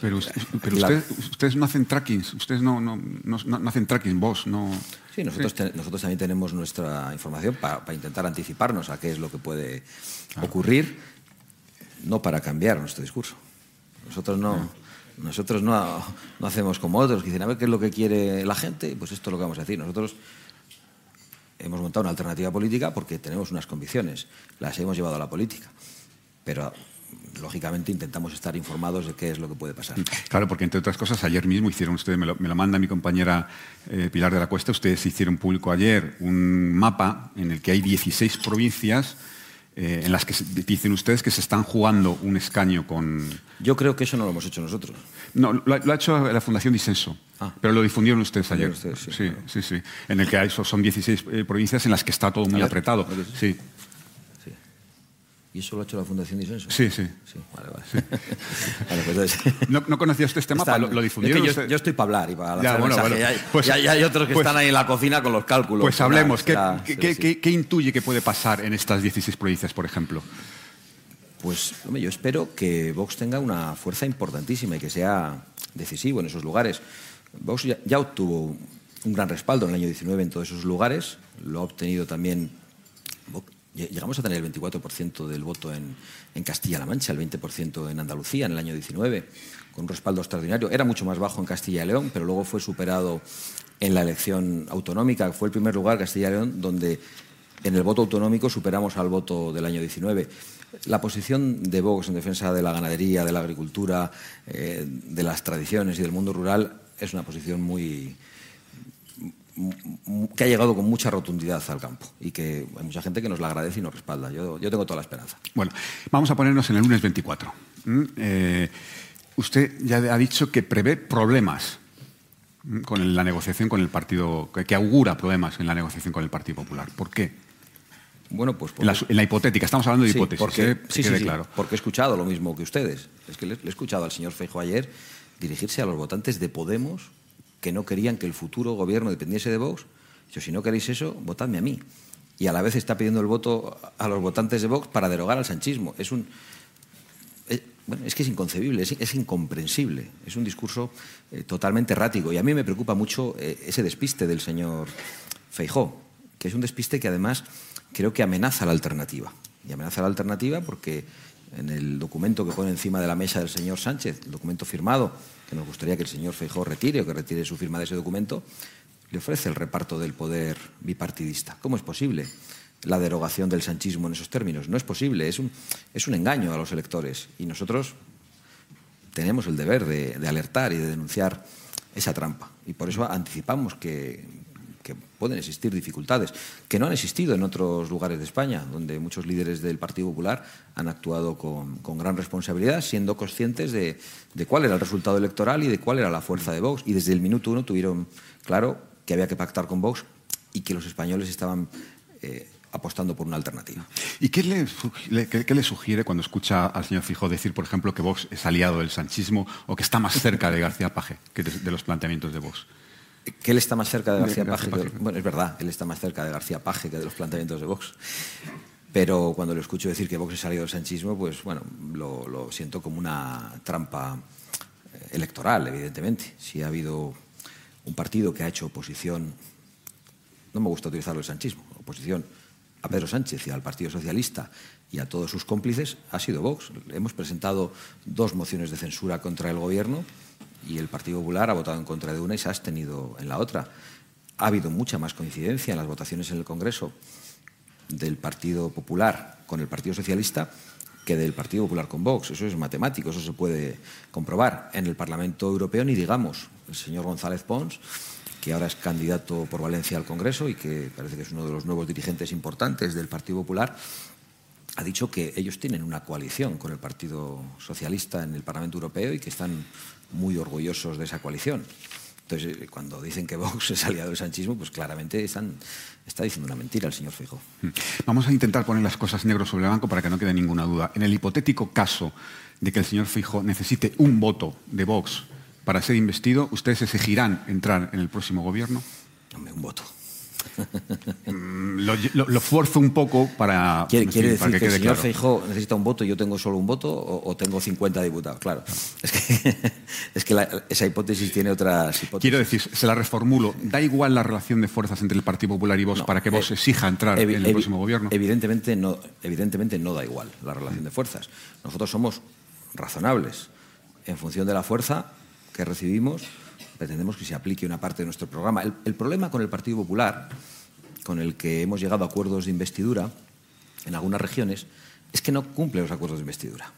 Pero, ustedes no hacen tracking, ustedes no, no, no, hacen tracking, vos no... Sí, nosotros, nosotros también tenemos nuestra información para, intentar anticiparnos a qué es lo que puede ocurrir no para cambiar nuestro discurso. Nosotros no, nosotros no, no, hacemos como otros que dicen, a ver qué es lo que quiere la gente, pues esto es lo que vamos a decir. Nosotros hemos montado una alternativa política porque tenemos unas convicciones, las hemos llevado a la política. Pero lógicamente intentamos estar informados de qué es lo que puede pasar. Claro, porque entre otras cosas, ayer mismo hicieron ustedes, me lo, manda mi compañera eh, Pilar de la Cuesta, ustedes hicieron público ayer un mapa en el que hay 16 provincias eh, en las que dicen ustedes que se están jugando un escaño con... Yo creo que eso no lo hemos hecho nosotros. No, lo, ha hecho la Fundación Disenso, ah. pero lo difundieron ustedes ayer. sí, sí, sí, En el que hay, son 16 eh, provincias en las que está todo muy apretado. Sí. ¿Y eso lo ha hecho la Fundación Disenso? Sí, sí. sí vale, vale. pues ¿No, ¿No, conocía usted este mapa? ¿Lo, difundieron? yo, yo, estoy para hablar y para lanzar bueno, bueno, pues, y, hay, otros que pues, están ahí en la cocina con los cálculos. Pues hablemos. ¿Qué, qué, qué, intuye que puede pasar en estas 16 provincias, por ejemplo? Pues hombre, yo espero que Vox tenga una fuerza importantísima y que sea decisivo en esos lugares. Vox ya, ya obtuvo un gran respaldo en el año 19 en todos esos lugares. Lo ha obtenido también Llegamos a tener el 24% del voto en, Castilla-La Mancha, el 20% en Andalucía en el año 19, con un respaldo extraordinario. Era mucho más bajo en Castilla y León, pero luego fue superado en la elección autonómica. Fue el primer lugar, Castilla y León, donde en el voto autonómico superamos al voto del año 19. La posición de Vox en defensa de la ganadería, de la agricultura, eh, de las tradiciones y del mundo rural es una posición muy, que ha llegado con mucha rotundidad al campo y que hay mucha gente que nos la agradece y nos respalda. Yo, yo tengo toda la esperanza. Bueno, vamos a ponernos en el lunes 24. Mm, eh, usted ya ha dicho que prevé problemas con la negociación con el Partido, que augura problemas en la negociación con el Partido Popular. ¿Por qué? Bueno, pues en, la, hipotética, estamos hablando de hipótesis. Porque, ¿eh? sí, sí, claro. porque he escuchado lo mismo que ustedes. Es que le, he escuchado al señor Feijo ayer dirigirse a los votantes de Podemos que no querían que el futuro gobierno dependiese de Vox. Yo, si no queréis eso, votadme a mí. Y a la vez está pidiendo el voto a los votantes de Vox para derogar al sanchismo. Es un. Es, bueno, es que es inconcebible, es, incomprensible. Es un discurso eh, totalmente errático. Y a mí me preocupa mucho eh, ese despiste del señor Feijó, que es un despiste que además creo que amenaza la alternativa. Y amenaza la alternativa porque en el documento que pone encima de la mesa del señor Sánchez, el documento firmado, que nos gustaría que el señor Feijó retire o que retire su firma de ese documento, le ofrece el reparto del poder bipartidista. ¿Cómo es posible la derogación del sanchismo en esos términos? No es posible, es un, es un engaño a los electores y nosotros tenemos el deber de alertar y de denunciar esa trampa. Y por eso anticipamos que, que pueden existir dificultades, que no han existido en otros lugares de España, donde muchos líderes del Partido Popular han actuado con, gran responsabilidad, siendo conscientes de, cuál era el resultado electoral y de cuál era la fuerza de Vox. Y desde el minuto uno tuvieron claro que había que pactar con Vox y que los españoles estaban eh, apostando por una alternativa. ¿Y qué le, sugiere cuando escucha al señor Fijó decir, por ejemplo, que Vox es aliado del sanchismo o que está más cerca de García Paje que de los planteamientos de Vox? Que él está más cerca de García Paje. bueno, es verdad, él está más cerca de García Paje que de los planteamientos de Vox. Pero cuando lo escucho decir que Vox es salido del sanchismo, pues bueno, lo, siento como una trampa eh, electoral, evidentemente. Si ha habido un partido que ha hecho oposición, no me gusta utilizarlo el sanchismo, oposición a Pedro Sánchez y al Partido Socialista y a todos sus cómplices, ha sido Vox. Hemos presentado dos mociones de censura contra el gobierno y el Partido Popular ha votado en contra de una y se ha abstenido en la otra. Ha habido mucha más coincidencia en las votaciones en el Congreso del Partido Popular con el Partido Socialista que del Partido Popular con Vox. Eso es matemático, eso se puede comprobar. En el Parlamento Europeo ni digamos, el señor González Pons, que ahora es candidato por Valencia al Congreso y que parece que es uno de los nuevos dirigentes importantes del Partido Popular, ha dicho que ellos tienen una coalición con el Partido Socialista en el Parlamento Europeo y que están muy orgullosos de esa coalición. Entonces, eh, cuando dicen que Vox es aliado del sanchismo, pues claramente están, está diciendo una mentira el señor Fijo. Hmm. Vamos a intentar poner las cosas negro sobre el blanco para que no quede ninguna duda. En el hipotético caso de que el señor Fijo necesite un voto de Vox para ser investido, ¿ustedes exigirán entrar en el próximo gobierno? Hombre, un voto. Lo, lo, fuerzo un poco para. Quiere, decir que, el señor Feijó necesita un voto y yo tengo solo un voto o, tengo 50 diputados. Claro. Es que, es que esa hipótesis tiene otras hipótesis. Quiero decir, se la reformulo. ¿Da igual la relación de fuerzas entre el Partido Popular y vos para que vos eh, exija entrar en el próximo gobierno? Evidentemente no, evidentemente no da igual la relación de fuerzas. Nosotros somos razonables. En función de la fuerza que recibimos, pretendemos que se aplique una parte de nuestro programa. el problema con el Partido Popular con el que hemos llegado a acuerdos de investidura en algunas regiones es que no cumple los acuerdos de investidura.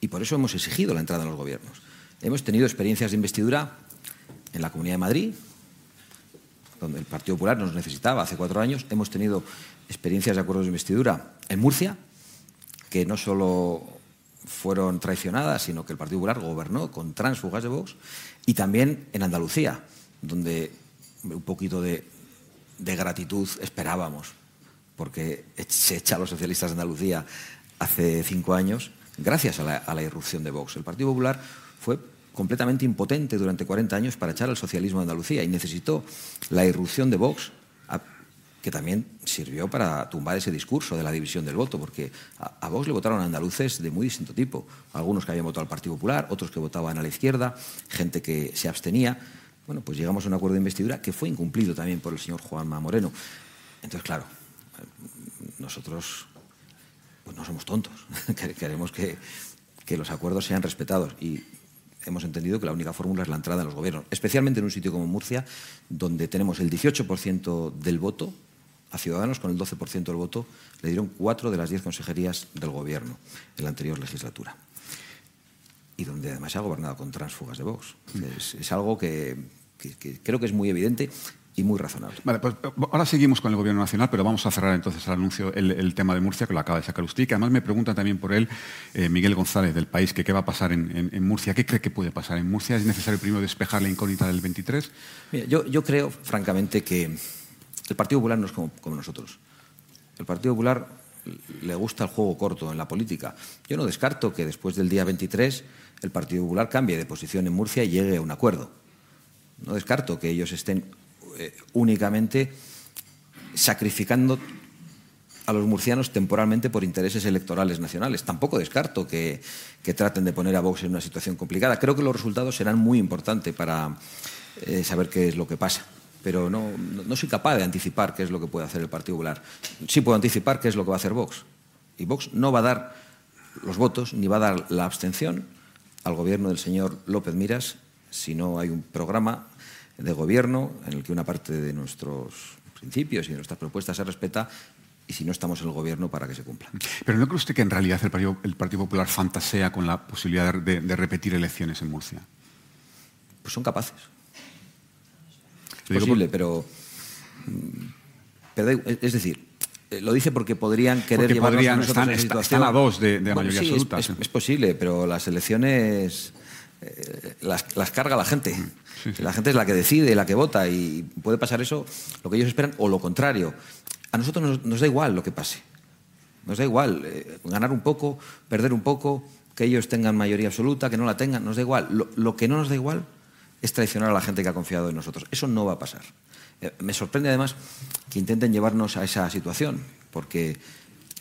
Y por eso hemos exigido la entrada en los gobiernos. Hemos tenido experiencias de investidura en la Comunidad de Madrid, donde el Partido Popular nos necesitaba hace cuatro años. Hemos tenido experiencias de acuerdos de investidura en Murcia, que no solo fueron traicionadas, sino que el Partido Popular gobernó con transfugas de Vox, y también en Andalucía, donde un poquito de gratitud esperábamos, porque se echa a los socialistas de Andalucía hace cinco años gracias a la, irrupción de Vox. El Partido Popular fue completamente impotente durante 40 años para echar al socialismo de Andalucía y necesitó la irrupción de Vox, que también sirvió para tumbar ese discurso de la división del voto, porque a, Vox le votaron andaluces de muy distinto tipo. Algunos que habían votado al Partido Popular, otros que votaban a la izquierda, gente que se abstenía. Bueno, pues llegamos a un acuerdo de investidura que fue incumplido también por el señor Juanma Moreno. Entonces, claro, nosotros pues no somos tontos. Queremos que, los acuerdos sean respetados y hemos entendido que la única fórmula es la entrada en los gobiernos, especialmente en un sitio como Murcia, donde tenemos el 18% del voto a Ciudadanos con el 12% del voto, le dieron cuatro de las diez consejerías del gobierno en la anterior legislatura. Y donde además se ha gobernado con transfugas de Vox. es algo que, que, creo que es muy evidente y muy razonable. Vale, pues ahora seguimos con el Gobierno Nacional, pero vamos a cerrar entonces el anuncio, el, tema de Murcia, que lo acaba de sacar usted, que además me preguntan también por él, eh, Miguel González, del país, que qué va a pasar en, Murcia. ¿Qué cree que puede pasar en Murcia? ¿Es necesario primero despejar la incógnita del 23? yo, yo, creo, francamente, que el Partido Popular no es como, nosotros. El Partido Popular le gusta el juego corto en la política. Yo no descarto que después del día 23 el Partido Popular cambie de posición en Murcia y llegue a un acuerdo no descarto que ellos estén eh, únicamente sacrificando a los murcianos temporalmente por intereses electorales nacionales. Tampoco descarto que, traten de poner a Vox en una situación complicada. Creo que los resultados serán muy importantes para eh, saber qué es lo que pasa. Pero no, no, soy capaz de anticipar qué es lo que puede hacer el Partido Popular. Sí puedo anticipar qué es lo que va a hacer Vox. Y Vox no va a dar los votos ni va a dar la abstención al gobierno del señor López Miras si no hay un programa de gobierno en el que una parte de nuestros principios y de nuestras propuestas se respeta y si no estamos en el gobierno para que se cumpla. Pero ¿no cree usted que en realidad el Partido, el Partido Popular fantasea con la posibilidad de, repetir elecciones en Murcia? Pues son capaces. Es posible, pero, pero, Es decir, eh, lo dice porque podrían querer llevar a nosotros están, Están a dos de, mayoría absoluta. es, posible, pero las elecciones eh, las, carga la gente. La gente es la que decide, la que vota y puede pasar eso, lo que ellos esperan, o lo contrario. A nosotros nos, da igual lo que pase. Nos da igual eh, ganar un poco, perder un poco, que ellos tengan mayoría absoluta, que no la tengan, nos da igual. Lo, que no nos da igual es traicionar a la gente que ha confiado en nosotros. Eso no va a pasar. Eh, me sorprende además que intenten llevarnos a esa situación, porque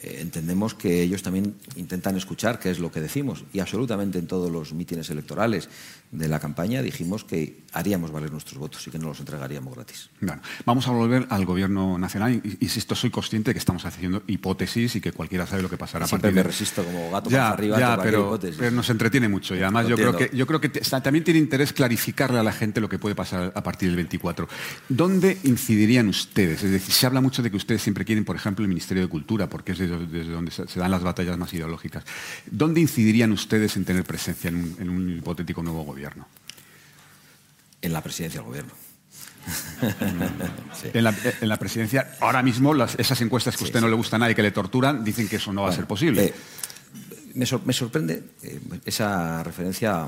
entendemos que ellos también intentan escuchar qué es lo que decimos y absolutamente en todos los mítines electorales de la campaña dijimos que haríamos valer nuestros votos y que no los entregaríamos gratis. Bueno, vamos a volver al gobierno nacional. Insisto, soy consciente que estamos haciendo hipótesis y que cualquiera sabe lo que pasará. Siempre me resisto como gato ya, arriba. Ya, pero, pero, nos entretiene mucho y además yo creo que, yo creo que también tiene interés clarificarle a la gente lo que puede pasar a partir del 24. ¿Dónde incidirían ustedes? Es decir, se habla mucho de que ustedes siempre quieren, por ejemplo, el Ministerio de Cultura, porque es de desde donde se dan las batallas más ideológicas. ¿Dónde incidirían ustedes en tener presencia en un, hipotético nuevo gobierno? En la presidencia del gobierno. en, la, presidencia, ahora mismo, esas encuestas que a usted no le gusta a nadie, que le torturan, dicen que eso no va a ser posible. Eh, me, sorprende eh, esa referencia a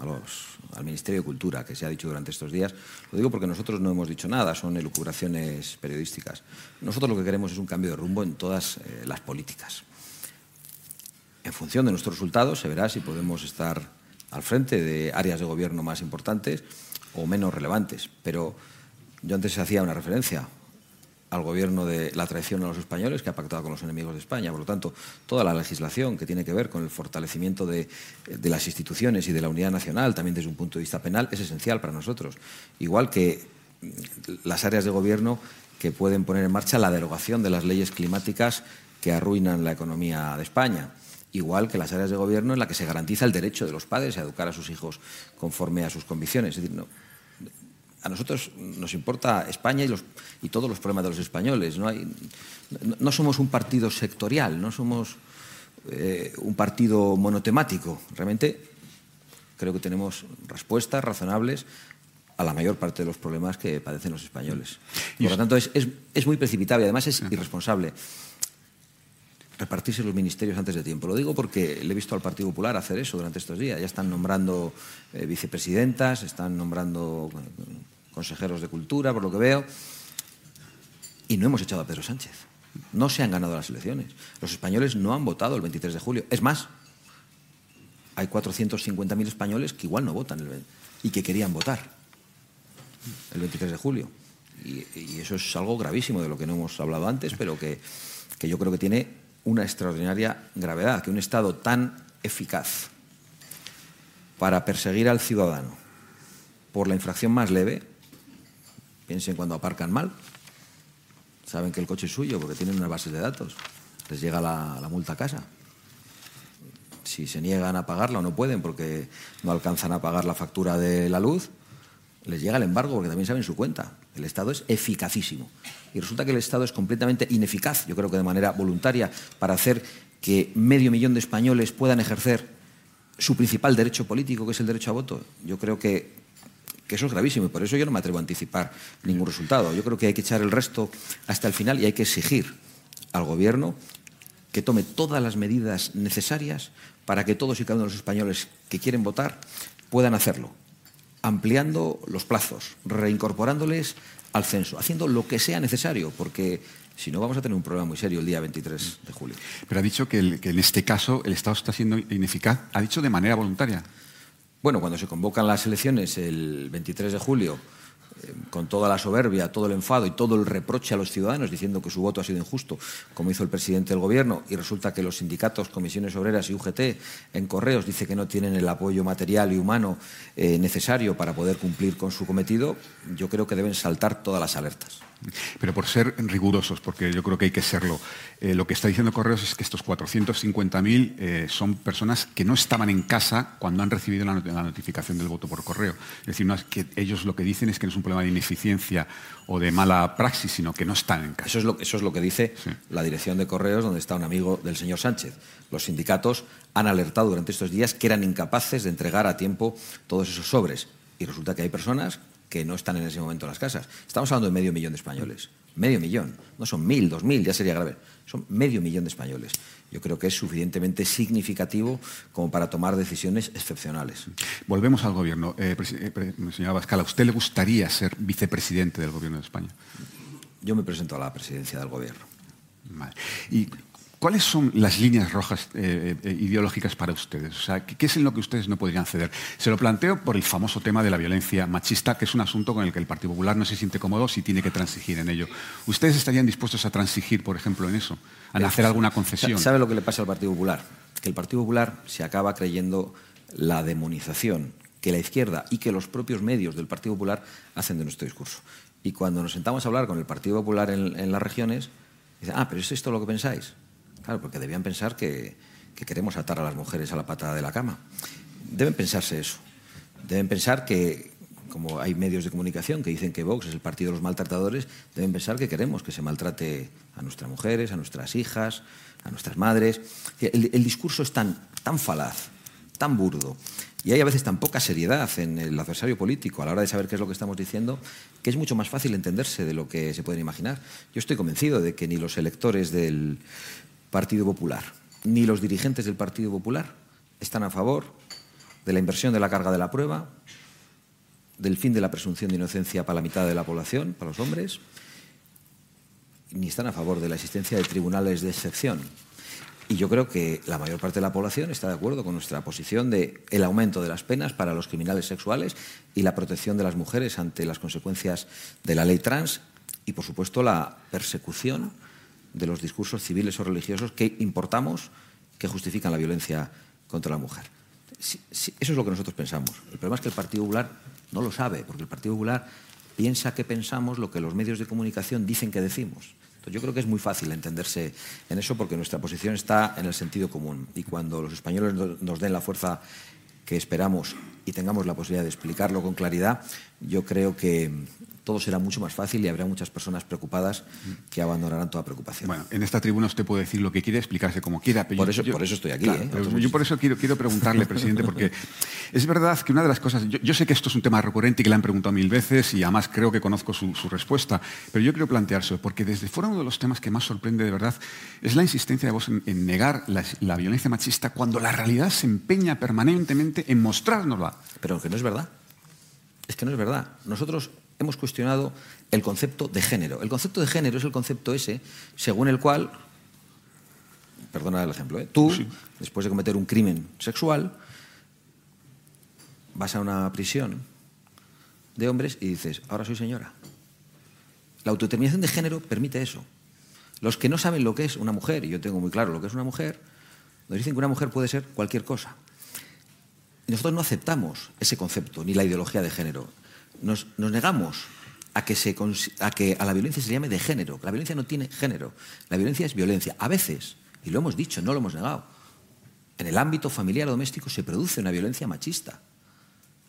al Ministerio de Cultura, que se ha dicho durante estos días. Lo digo porque nosotros no hemos dicho nada, son elucubraciones periodísticas. Nosotros lo que queremos es un cambio de rumbo en todas eh, las políticas. En función de nuestros resultados se verá si podemos estar al frente de áreas de gobierno más importantes o menos relevantes. Pero yo antes hacía una referencia al gobierno de la traición a los españoles que ha pactado con los enemigos de España. Por lo tanto, toda la legislación que tiene que ver con el fortalecimiento de, las instituciones y de la unidad nacional, también desde un punto de vista penal, es esencial para nosotros. Igual que mm, las áreas de gobierno que pueden poner en marcha la derogación de las leyes climáticas que arruinan la economía de España igual que las áreas de gobierno en las que se garantiza el derecho de los padres a educar a sus hijos conforme a sus convicciones. Es decir, no, a nosotros nos importa España y, todos los problemas de los españoles. No, somos un partido sectorial, no somos eh, un partido monotemático. Realmente creo que tenemos respuestas razonables a la mayor parte de los problemas que padecen los españoles. Por lo tanto, es, muy precipitable y además es irresponsable repartirse los ministerios antes de tiempo. Lo digo porque le he visto al Partido Popular hacer eso durante estos días. Ya están nombrando eh, vicepresidentas, están nombrando consejeros de cultura, por lo que veo, y no hemos echado a Pedro Sánchez. No se han ganado las elecciones. Los españoles no han votado el 23 de julio. Es más, hay 450.000 españoles que igual no votan y que querían votar el 23 de julio. Y, eso es algo gravísimo de lo que no hemos hablado antes, pero que, que yo creo que tiene una extraordinaria gravedad, que un Estado tan eficaz para perseguir al ciudadano por la infracción más leve, Piensen cuando aparcan mal. Saben que el coche es suyo porque tienen una base de datos. Les llega la, multa a casa. Si se niegan a pagarla o no pueden porque no alcanzan a pagar la factura de la luz, les llega el embargo porque también saben su cuenta. El Estado es eficacísimo. Y resulta que el Estado es completamente ineficaz, yo creo que de manera voluntaria, para hacer que medio millón de españoles puedan ejercer su principal derecho político, que es el derecho a voto. Yo creo que que eso es gravísimo y por eso yo no me atrevo a anticipar ningún resultado. Yo creo que hay que echar el resto hasta el final y hay que exigir al Gobierno que tome todas las medidas necesarias para que todos y cada uno de los españoles que quieren votar puedan hacerlo, ampliando los plazos, reincorporándoles al censo, haciendo lo que sea necesario, porque si no vamos a tener un problema muy serio el día 23 de julio. Pero ha dicho que, en este caso el Estado está siendo ineficaz, ha dicho de manera voluntaria. Bueno, cuando se convocan las elecciones el 23 de julio, eh, con toda la soberbia, todo el enfado y todo el reproche a los ciudadanos diciendo que su voto ha sido injusto, como hizo el presidente del Gobierno, y resulta que los sindicatos, comisiones obreras y UGT en correos dice que no tienen el apoyo material y humano eh, necesario para poder cumplir con su cometido, yo creo que deben saltar todas las alertas. Pero por ser rigurosos, porque yo creo que hay que serlo, eh, lo que está diciendo Correos es que estos 450.000 eh, son personas que no estaban en casa cuando han recibido la, notificación del voto por correo. Es decir, que ellos lo que dicen es que no es un problema de ineficiencia o de mala praxis, sino que no están en casa. Eso es lo, eso es lo que dice la dirección de Correos, donde está un amigo del señor Sánchez. Los sindicatos han alertado durante estos días que eran incapaces de entregar a tiempo todos esos sobres. Y resulta que hay personas que no están en ese momento en las casas. Estamos hablando de medio millón de españoles. Medio millón. No son mil, dos mil, ya sería grave. Son medio millón de españoles. Yo creo que es suficientemente significativo como para tomar decisiones excepcionales. Volvemos al gobierno. Eh, eh señora Bascala, ¿a usted le gustaría ser vicepresidente del gobierno de España? Yo me presento a la presidencia del gobierno. Vale. ¿Y ¿Cuáles son las líneas rojas eh, eh, ideológicas para ustedes? O sea, ¿qué, es en lo que ustedes no podrían ceder? Se lo planteo por el famoso tema de la violencia machista, que es un asunto con el que el Partido Popular no se siente cómodo si tiene que transigir en ello. ¿Ustedes estarían dispuestos a transigir, por ejemplo, en eso? ¿A hacer alguna concesión? ¿Sabe lo que le pasa al Partido Popular? Que el Partido Popular se acaba creyendo la demonización que la izquierda y que los propios medios del Partido Popular hacen de nuestro discurso. Y cuando nos sentamos a hablar con el Partido Popular en, en las regiones, dicen, ah, pero ¿es esto lo que pensáis? Claro, porque debían pensar que, queremos atar a las mujeres a la patada de la cama. Deben pensarse eso. Deben pensar que, como hay medios de comunicación que dicen que Vox es el partido de los maltratadores, deben pensar que queremos que se maltrate a nuestras mujeres, a nuestras hijas, a nuestras madres. El, discurso es tan, tan falaz, tan burdo, y hay a veces tan poca seriedad en el adversario político a la hora de saber qué es lo que estamos diciendo, que es mucho más fácil entenderse de lo que se pueden imaginar. Yo estoy convencido de que ni los electores del Partido Popular, ni los dirigentes del Partido Popular están a favor de la inversión de la carga de la prueba, del fin de la presunción de inocencia para la mitad de la población, para los hombres, ni están a favor de la existencia de tribunales de excepción. Y yo creo que la mayor parte de la población está de acuerdo con nuestra posición de el aumento de las penas para los criminales sexuales y la protección de las mujeres ante las consecuencias de la ley trans y, por supuesto, la persecución de los discursos civiles o religiosos que importamos que justifican la violencia contra la mujer. eso es lo que nosotros pensamos. El problema es que el Partido Popular no lo sabe, porque el Partido Popular piensa que pensamos lo que los medios de comunicación dicen que decimos. Entonces, yo creo que es muy fácil entenderse en eso porque nuestra posición está en el sentido común. Y cuando los españoles nos den la fuerza que esperamos y tengamos la posibilidad de explicarlo con claridad, yo creo que todo será mucho más fácil y habrá muchas personas preocupadas que abandonarán toda preocupación. Bueno, en esta tribuna usted puede decir lo que quiere, explicarse como quiera. por, eso, por eso estoy aquí. ¿eh? yo por eso quiero, quiero preguntarle, presidente, porque es verdad que una de las cosas, yo, sé que esto es un tema recurrente y que le han preguntado mil veces y además creo que conozco su, respuesta, pero yo quiero plantearse, porque desde fuera uno de los temas que más sorprende de verdad es la insistencia de vos en, negar la, la, violencia machista cuando la realidad se empeña permanentemente en mostrárnosla. Pero que no es verdad. Es que no es verdad. Nosotros hemos cuestionado el concepto de género. El concepto de género es el concepto ese según el cual, perdona el ejemplo, ¿eh? tú, después de cometer un crimen sexual, vas a una prisión de hombres y dices, ahora soy señora. La autodeterminación de género permite eso. Los que no saben lo que es una mujer, y yo tengo muy claro lo que es una mujer, nos dicen que una mujer puede ser cualquier cosa. Y nosotros no aceptamos ese concepto, ni la ideología de género nos, negamos a que, a la violencia se llame de género. La violencia no tiene género. La violencia es violencia. A veces, y lo hemos dicho, no lo hemos negado, en el ámbito familiar o doméstico se produce una violencia machista.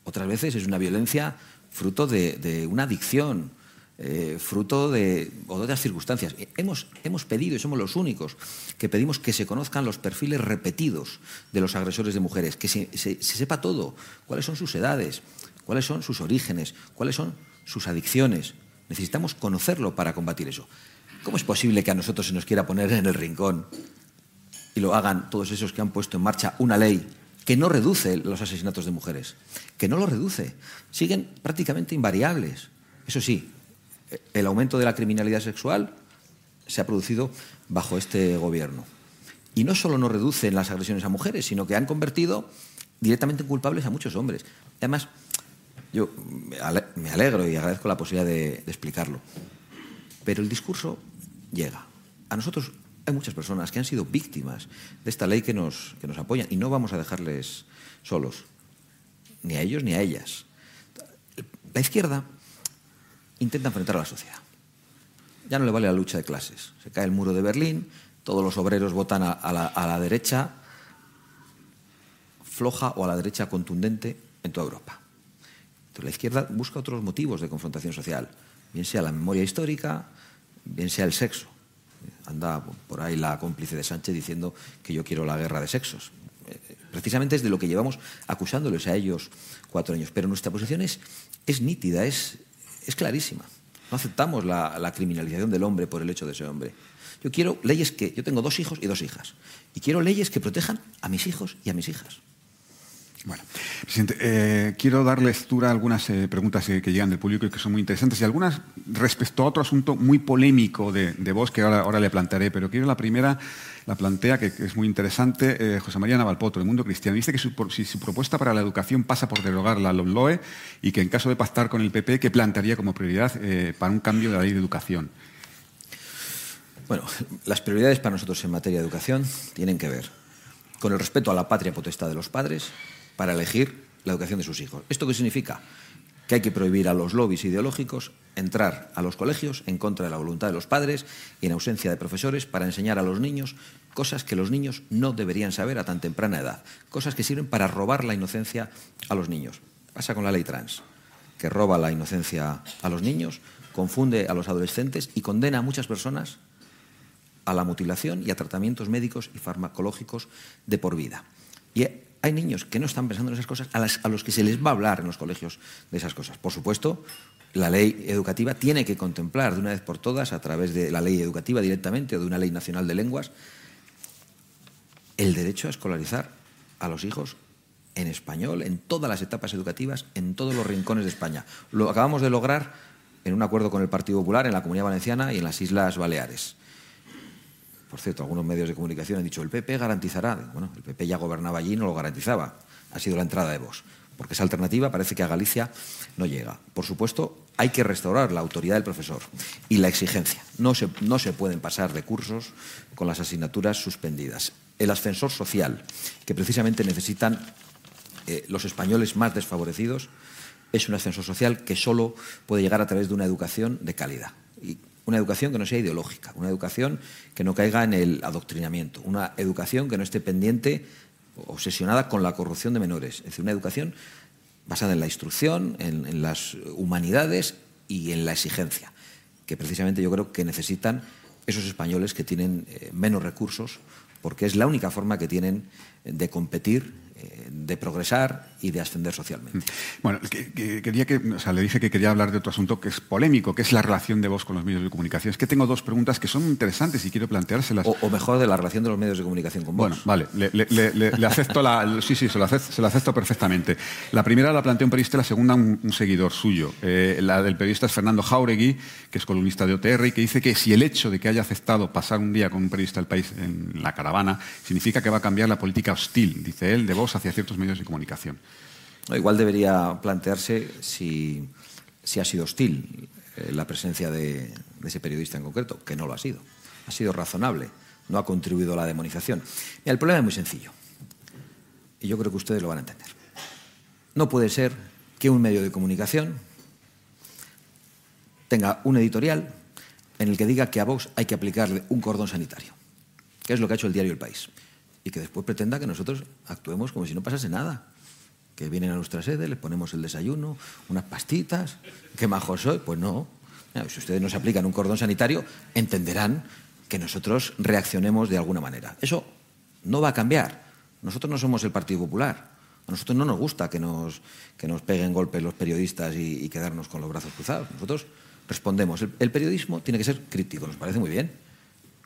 Otras veces es una violencia fruto de, una adicción, eh, fruto de otras circunstancias. Hemos, hemos, pedido, y somos los únicos, que pedimos que se conozcan los perfiles repetidos de los agresores de mujeres, que se sepa todo, cuáles son sus edades, cuáles son sus orígenes, cuáles son sus adicciones. Necesitamos conocerlo para combatir eso. ¿Cómo es posible que a nosotros se nos quiera poner en el rincón y lo hagan todos esos que han puesto en marcha una ley que no reduce los asesinatos de mujeres? Que no lo reduce. Siguen prácticamente invariables. Eso sí, el aumento de la criminalidad sexual se ha producido bajo este gobierno. Y no solo no reducen las agresiones a mujeres, sino que han convertido directamente en culpables a muchos hombres. Además, yo me alegro y agradezco la posibilidad de, explicarlo. Pero el discurso llega. A nosotros hay muchas personas que han sido víctimas de esta ley que nos, que nos apoyan y no vamos a dejarles solos, ni a ellos ni a ellas. La izquierda intenta enfrentar a la sociedad. Ya no le vale la lucha de clases. Se cae el muro de Berlín, todos los obreros votan a la derecha floja o a la derecha contundente en toda Europa la izquierda busca otros motivos de confrontación social, bien sea la memoria histórica, bien sea el sexo. Anda por ahí la cómplice de Sánchez diciendo que yo quiero la guerra de sexos. Eh, precisamente es de lo que llevamos acusándoles a ellos cuatro años. Pero nuestra posición es, nítida, es, clarísima. No aceptamos la criminalización del hombre por el hecho de ser hombre. Yo quiero leyes que. Yo tengo dos hijos y dos hijas. Y quiero leyes que protejan a mis hijos y a mis hijas. Bueno, presidente, eh, quiero dar lectura a algunas eh, preguntas eh, que llegan del público y que son muy interesantes y algunas respecto a otro asunto muy polémico de, vos que ahora, le plantearé, pero quiero la primera, la plantea, que, es muy interesante, José María Navalpoto, del Mundo Cristiano. Dice que su, si su propuesta para la educación pasa por derogar la LOMLOE y que en caso de pactar con el PP, ¿qué plantearía como prioridad para un cambio de la ley de educación? Bueno, las prioridades para nosotros en materia de educación tienen que ver con el respeto a la patria potestad de los padres, para elegir la educación de sus hijos. ¿Esto qué significa? Que hay que prohibir a los lobbies ideológicos entrar a los colegios en contra de la voluntad de los padres y en ausencia de profesores para enseñar a los niños cosas que los niños no deberían saber a tan temprana edad, cosas que sirven para robar la inocencia a los niños. Pasa con la ley trans. que roba la inocencia a los niños, confunde a los adolescentes y condena a muchas personas a la mutilación y a tratamientos médicos y farmacológicos de por vida. Y hay niños que no están pensando en esas cosas, a, los que se les va a hablar en los colegios de esas cosas. Por supuesto, la ley educativa tiene que contemplar de una vez por todas, a través de la ley educativa directamente o de una ley nacional de lenguas, el derecho a escolarizar a los hijos en español, en todas las etapas educativas, en todos los rincones de España. Lo acabamos de lograr en un acuerdo con el Partido Popular en la Comunidad Valenciana y en las Islas Baleares. Por cierto, algunos medios de comunicación han dicho el PP garantizará. Bueno, el PP ya gobernaba allí y no lo garantizaba. Ha sido la entrada de Vox. Porque esa alternativa parece que a Galicia no llega. Por supuesto, hay que restaurar la autoridad del profesor y la exigencia. No se, no se pueden pasar de cursos con las asignaturas suspendidas. El ascensor social, que precisamente necesitan eh, los españoles más desfavorecidos, es un ascensor social que solo puede llegar a través de una educación de calidad. Una educación que no sea ideológica, una educación que no caiga en el adoctrinamiento, una educación que no esté pendiente, obsesionada con la corrupción de menores. Es decir, una educación basada en la instrucción, en, las humanidades y en la exigencia, que precisamente yo creo que necesitan esos españoles que tienen eh, menos recursos, porque es la única forma que tienen de competir de progresar y de ascender socialmente. Mm. Bueno, quería que, o sea, le dije que quería hablar de otro asunto que es polémico, que es la relación de vos con los medios de comunicación. Es que tengo dos preguntas que son interesantes y quiero planteárselas. O, mejor de la relación de los medios de comunicación con vos. Bueno, vale, le, acepto la... Sí, sí, se lo acepto, perfectamente. La primera la plantea un periodista la segunda un, seguidor suyo. Eh, la del periodista es Fernando Jauregui, que es columnista de OTR y que dice que si el hecho de que haya aceptado pasar un día con un periodista del país en la caravana significa que va a cambiar la política hostil, dice él, de vos hacia ciertos medios de comunicación. igual debería plantearse si, ha sido hostil eh, la presencia de, ese periodista en concreto, que no lo ha sido. Ha sido razonable, no ha contribuido a la demonización. el problema es muy sencillo, y yo creo que ustedes lo van a entender. No puede ser que un medio de comunicación tenga un editorial en el que diga que a Vox hay que aplicarle un cordón sanitario, que es lo que ha hecho el diario El País y que después pretenda que nosotros actuemos como si no pasase nada. Que vienen a nuestra sede, les ponemos el desayuno, unas pastitas, qué majo soy. Pues no. Si ustedes nos aplican un cordón sanitario, entenderán que nosotros reaccionemos de alguna manera. Eso no va a cambiar. Nosotros no somos el Partido Popular. A nosotros no nos gusta que nos, que nos peguen golpes los periodistas y, quedarnos con los brazos cruzados. Nosotros respondemos. el periodismo tiene que ser crítico, nos parece muy bien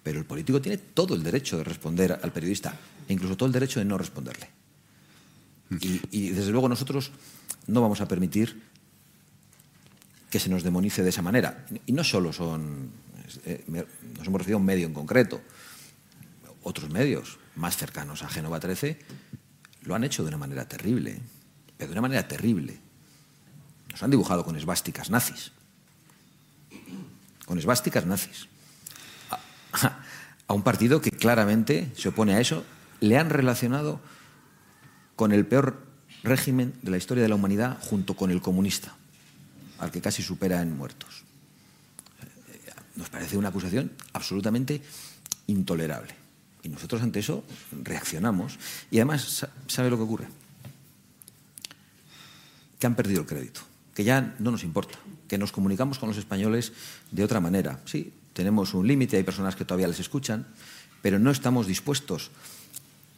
pero el político tiene todo el derecho de responder al periodista e incluso todo el derecho de no responderle. Y, desde luego nosotros no vamos a permitir que se nos demonice de esa manera. Y no solo son, eh, nos hemos referido a un medio en concreto, otros medios más cercanos a Génova 13 lo han hecho de una manera terrible, pero de una manera terrible. Nos han dibujado con esvásticas nazis. Con esvásticas nazis a un partido que claramente se opone a eso, le han relacionado con el peor régimen de la historia de la humanidad junto con el comunista, al que casi supera en muertos. Nos parece una acusación absolutamente intolerable. Y nosotros ante eso reaccionamos. Y además, ¿sabe lo que ocurre? Que han perdido el crédito, que ya no nos importa, que nos comunicamos con los españoles de otra manera. Sí, tenemos un límite, hay personas que todavía les escuchan, pero no estamos dispuestos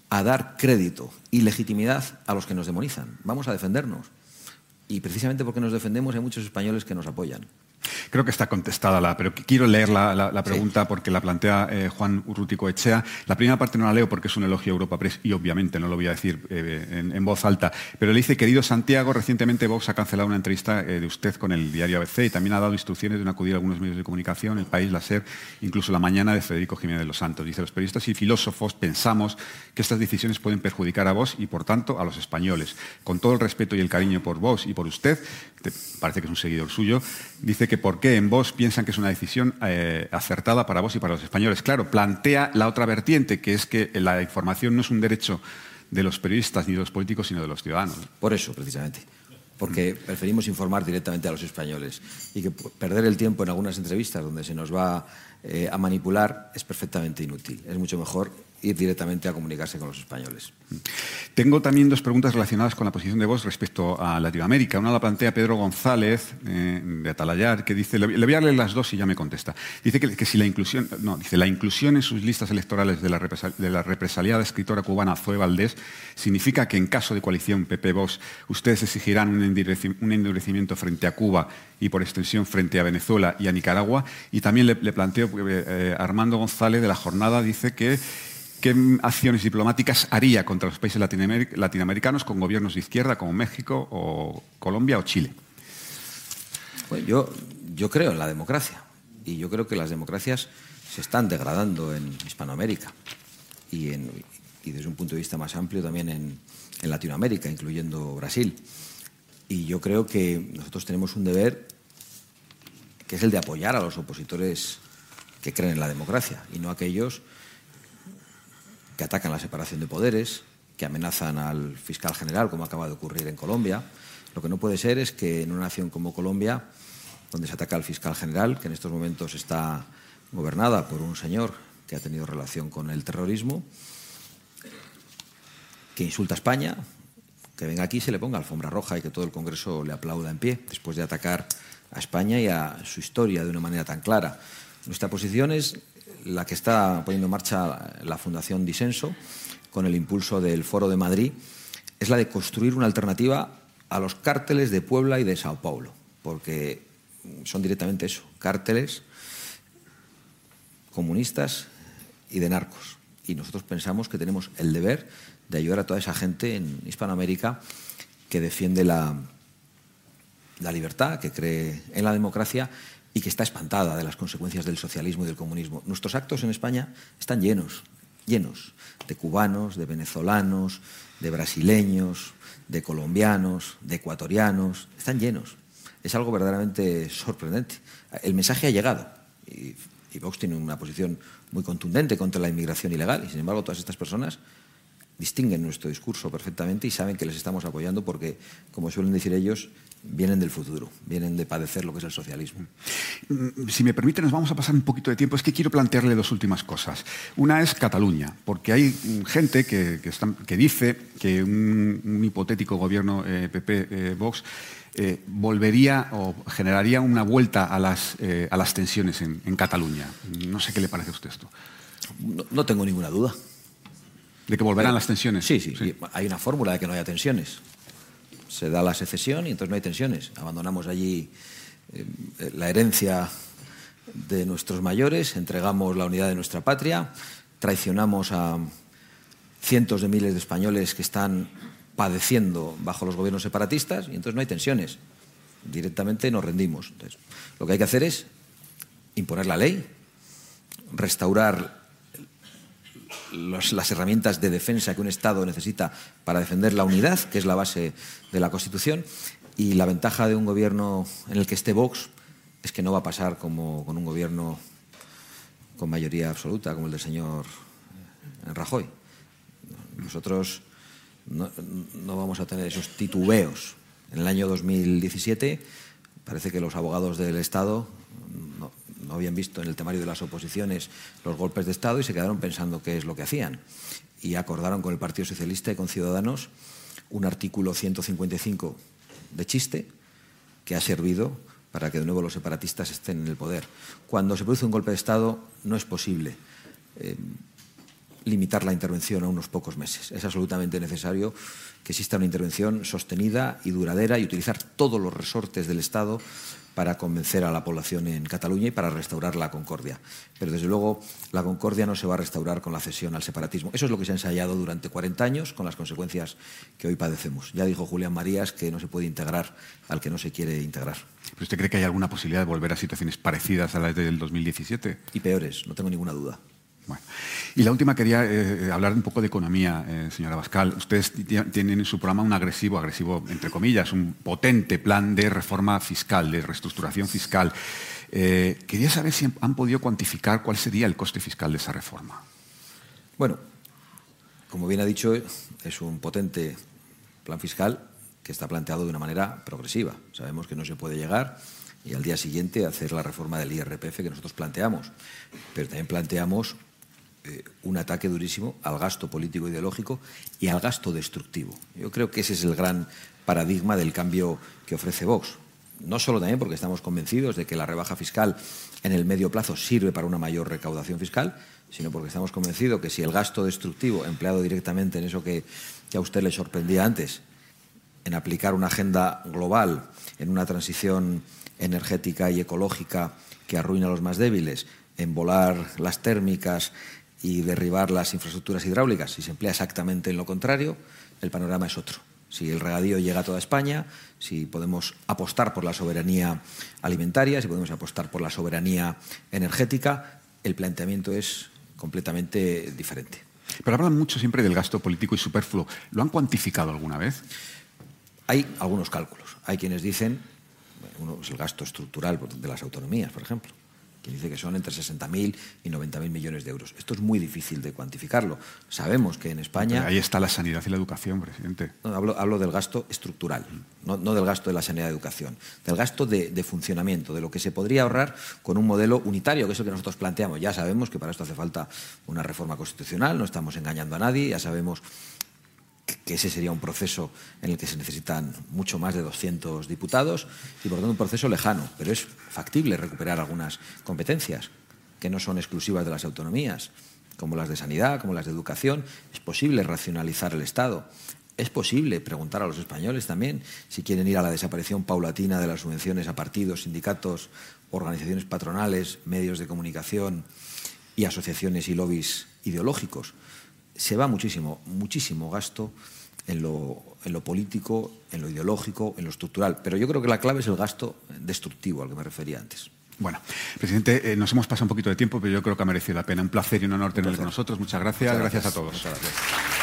a dar crédito y legitimidad a los que nos demonizan. Vamos a defendernos. Y precisamente porque nos defendemos hay muchos españoles que nos apoyan. Creo que está contestada la, pero quiero leer la, pregunta porque la plantea eh, Juan Urrutico Echea. La primera parte no la leo porque es un elogio a Europa Press y obviamente no lo voy a decir eh, en, voz alta, pero le dice, querido Santiago, recientemente Vox ha cancelado una entrevista eh, de usted con el diario ABC y también ha dado instrucciones de no acudir a algunos medios de comunicación, El País, La SER, incluso La Mañana de Federico Jiménez de los Santos. Dice, los periodistas y filósofos pensamos que estas decisiones pueden perjudicar a vos y, por tanto, a los españoles. Con todo el respeto y el cariño por vos y por usted, parece que es un seguidor suyo, dice que por qué en vos piensan que es una decisión eh, acertada para vos y para los españoles. Claro, plantea la otra vertiente, que es que la información no es un derecho de los periodistas ni de los políticos, sino de los ciudadanos. Por eso, precisamente. Porque preferimos informar directamente a los españoles y que perder el tiempo en algunas entrevistas donde se nos va eh, a manipular es perfectamente inútil. Es mucho mejor ir directamente a comunicarse con los españoles. Tengo también dos preguntas relacionadas con la posición de Vox respecto a Latinoamérica. Una la plantea Pedro González, eh, de Atalayar, que dice, le voy a leer las dos y ya me contesta. Dice que, si la inclusión, no, dice, la inclusión en sus listas electorales de la, represaliada escritora cubana Zoe Valdés significa que en caso de coalición PP-Vox ustedes exigirán un endurecimiento frente a Cuba y por extensión frente a Venezuela y a Nicaragua. Y también le, planteo, eh, eh, Armando González de la jornada dice que ¿Qué acciones diplomáticas haría contra los países latinoamericanos con gobiernos de izquierda como México o Colombia o Chile? Pues yo, creo en la democracia y yo creo que las democracias se están degradando en Hispanoamérica y, desde un punto de vista más amplio también en, en Latinoamérica, incluyendo Brasil. Y yo creo que nosotros tenemos un deber que es el de apoyar a los opositores que creen en la democracia y no aquellos que atacan la separación de poderes, que amenazan al fiscal general, como acaba de ocurrir en Colombia. Lo que no puede ser es que en una nación como Colombia, donde se ataca al fiscal general, que en estos momentos está gobernada por un señor que ha tenido relación con el terrorismo, que insulta a España, que venga aquí y se le ponga alfombra roja y que todo el Congreso le aplauda en pie, después de atacar a España y a su historia de una manera tan clara. Nuestra posición es la que está poniendo en marcha la Fundación Disenso, con el impulso del Foro de Madrid, es la de construir una alternativa a los cárteles de Puebla y de Sao Paulo, porque son directamente eso, cárteles comunistas y de narcos. Y nosotros pensamos que tenemos el deber de ayudar a toda esa gente en Hispanoamérica que defiende la, la libertad, que cree en la democracia y que está espantada de las consecuencias del socialismo y del comunismo. Nuestros actos en España están llenos, llenos de cubanos, de venezolanos, de brasileños, de colombianos, de ecuatorianos, están llenos. Es algo verdaderamente sorprendente. El mensaje ha llegado y, Vox tiene una posición muy contundente contra la inmigración ilegal y sin embargo todas estas personas distinguen nuestro discurso perfectamente y saben que les estamos apoyando porque, como suelen decir ellos, vienen del futuro, vienen de padecer lo que es el socialismo. Mm, si me permite, nos vamos a pasar un poquito de tiempo. Es que quiero plantearle dos últimas cosas. Una es Cataluña, porque hay gente que, dice que un, hipotético gobierno PP-Vox eh, eh, volvería o generaría una vuelta a las, eh, a las tensiones en, Cataluña. No sé qué le parece a usted esto. No, tengo ninguna duda. ¿De que volverán las tensiones? sí, sí, Hay una fórmula de que no haya tensiones se da la secesión y entonces no hay tensiones. Abandonamos allí eh, la herencia de nuestros mayores, entregamos la unidad de nuestra patria, traicionamos a cientos de miles de españoles que están padeciendo bajo los gobiernos separatistas y entonces no hay tensiones. Directamente nos rendimos. Entonces, lo que hay que hacer es imponer la ley, restaurar las herramientas de defensa que un Estado necesita para defender la unidad, que es la base de la Constitución, y la ventaja de un gobierno en el que esté Vox es que no va a pasar como con un gobierno con mayoría absoluta, como el del señor Rajoy. Nosotros no, no vamos a tener esos titubeos. En el año 2017 parece que los abogados del Estado no habían visto en el temario de las oposiciones los golpes de Estado y se quedaron pensando qué es lo que hacían. Y acordaron con el Partido Socialista y con Ciudadanos un artículo 155 de chiste que ha servido para que de nuevo los separatistas estén en el poder. Cuando se produce un golpe de Estado no es posible eh, limitar la intervención a unos pocos meses. Es absolutamente necesario que exista una intervención sostenida y duradera y utilizar todos los resortes del Estado para convencer a la población en Cataluña y para restaurar la concordia. Pero desde luego la concordia no se va a restaurar con la cesión al separatismo. Eso es lo que se ha ensayado durante 40 años con las consecuencias que hoy padecemos. Ya dijo Julián Marías que no se puede integrar al que no se quiere integrar. usted cree que hay alguna posibilidad de volver a situaciones parecidas a las del 2017? Y peores, no tengo ninguna duda. Bueno. Y la última quería eh, hablar un poco de economía, eh, señora Bascal. Ustedes tienen en su programa un agresivo, agresivo entre comillas, un potente plan de reforma fiscal, de reestructuración fiscal. Eh, quería saber si han podido cuantificar cuál sería el coste fiscal de esa reforma. Bueno, como bien ha dicho, es un potente plan fiscal que está planteado de una manera progresiva. Sabemos que no se puede llegar y al día siguiente hacer la reforma del IRPF que nosotros planteamos. Pero también planteamos eh, un ataque durísimo al gasto político ideológico y al gasto destructivo. Yo creo que ese es el gran paradigma del cambio que ofrece Vox. No solo también porque estamos convencidos de que la rebaja fiscal en el medio plazo sirve para una mayor recaudación fiscal, sino porque estamos convencidos que si el gasto destructivo empleado directamente en eso que, que a usted le sorprendía antes, en aplicar una agenda global, en una transición energética y ecológica que arruina a los más débiles, en volar las térmicas y derribar las infraestructuras hidráulicas, si se emplea exactamente en lo contrario, el panorama es otro. Si el regadío llega a toda España, si podemos apostar por la soberanía alimentaria, si podemos apostar por la soberanía energética, el planteamiento es completamente diferente. Pero hablan mucho siempre del gasto político y superfluo. ¿Lo han cuantificado alguna vez? Hay algunos cálculos. Hay quienes dicen, uno es el gasto estructural de las autonomías, por ejemplo, que dice que son entre 60.000 y 90.000 millones de euros. Esto es muy difícil de cuantificarlo. Sabemos que en España... Pero ahí está la sanidad y la educación, presidente. No, hablo, hablo, del gasto estructural, no, no, del gasto de la sanidad y educación, del gasto de, de, funcionamiento, de lo que se podría ahorrar con un modelo unitario, que es el que nosotros planteamos. Ya sabemos que para esto hace falta una reforma constitucional, no estamos engañando a nadie, ya sabemos que ese sería un proceso en el que se necesitan mucho más de 200 diputados y por tanto un proceso lejano, pero es factible recuperar algunas competencias que no son exclusivas de las autonomías, como las de sanidad, como las de educación. Es posible racionalizar el Estado. Es posible preguntar a los españoles también si quieren ir a la desaparición paulatina de las subvenciones a partidos, sindicatos, organizaciones patronales, medios de comunicación y asociaciones y lobbies ideológicos se va muchísimo, muchísimo gasto en lo, en lo, político, en lo ideológico, en lo estructural. Pero yo creo que la clave es el gasto destructivo al que me refería antes. Bueno, presidente, eh, nos hemos pasado un poquito de tiempo, pero yo creo que ha merecido la pena. Un placer y un honor tenerlo con nosotros. Muchas gracias. Muchas gracias. gracias a todos. Muchas gracias.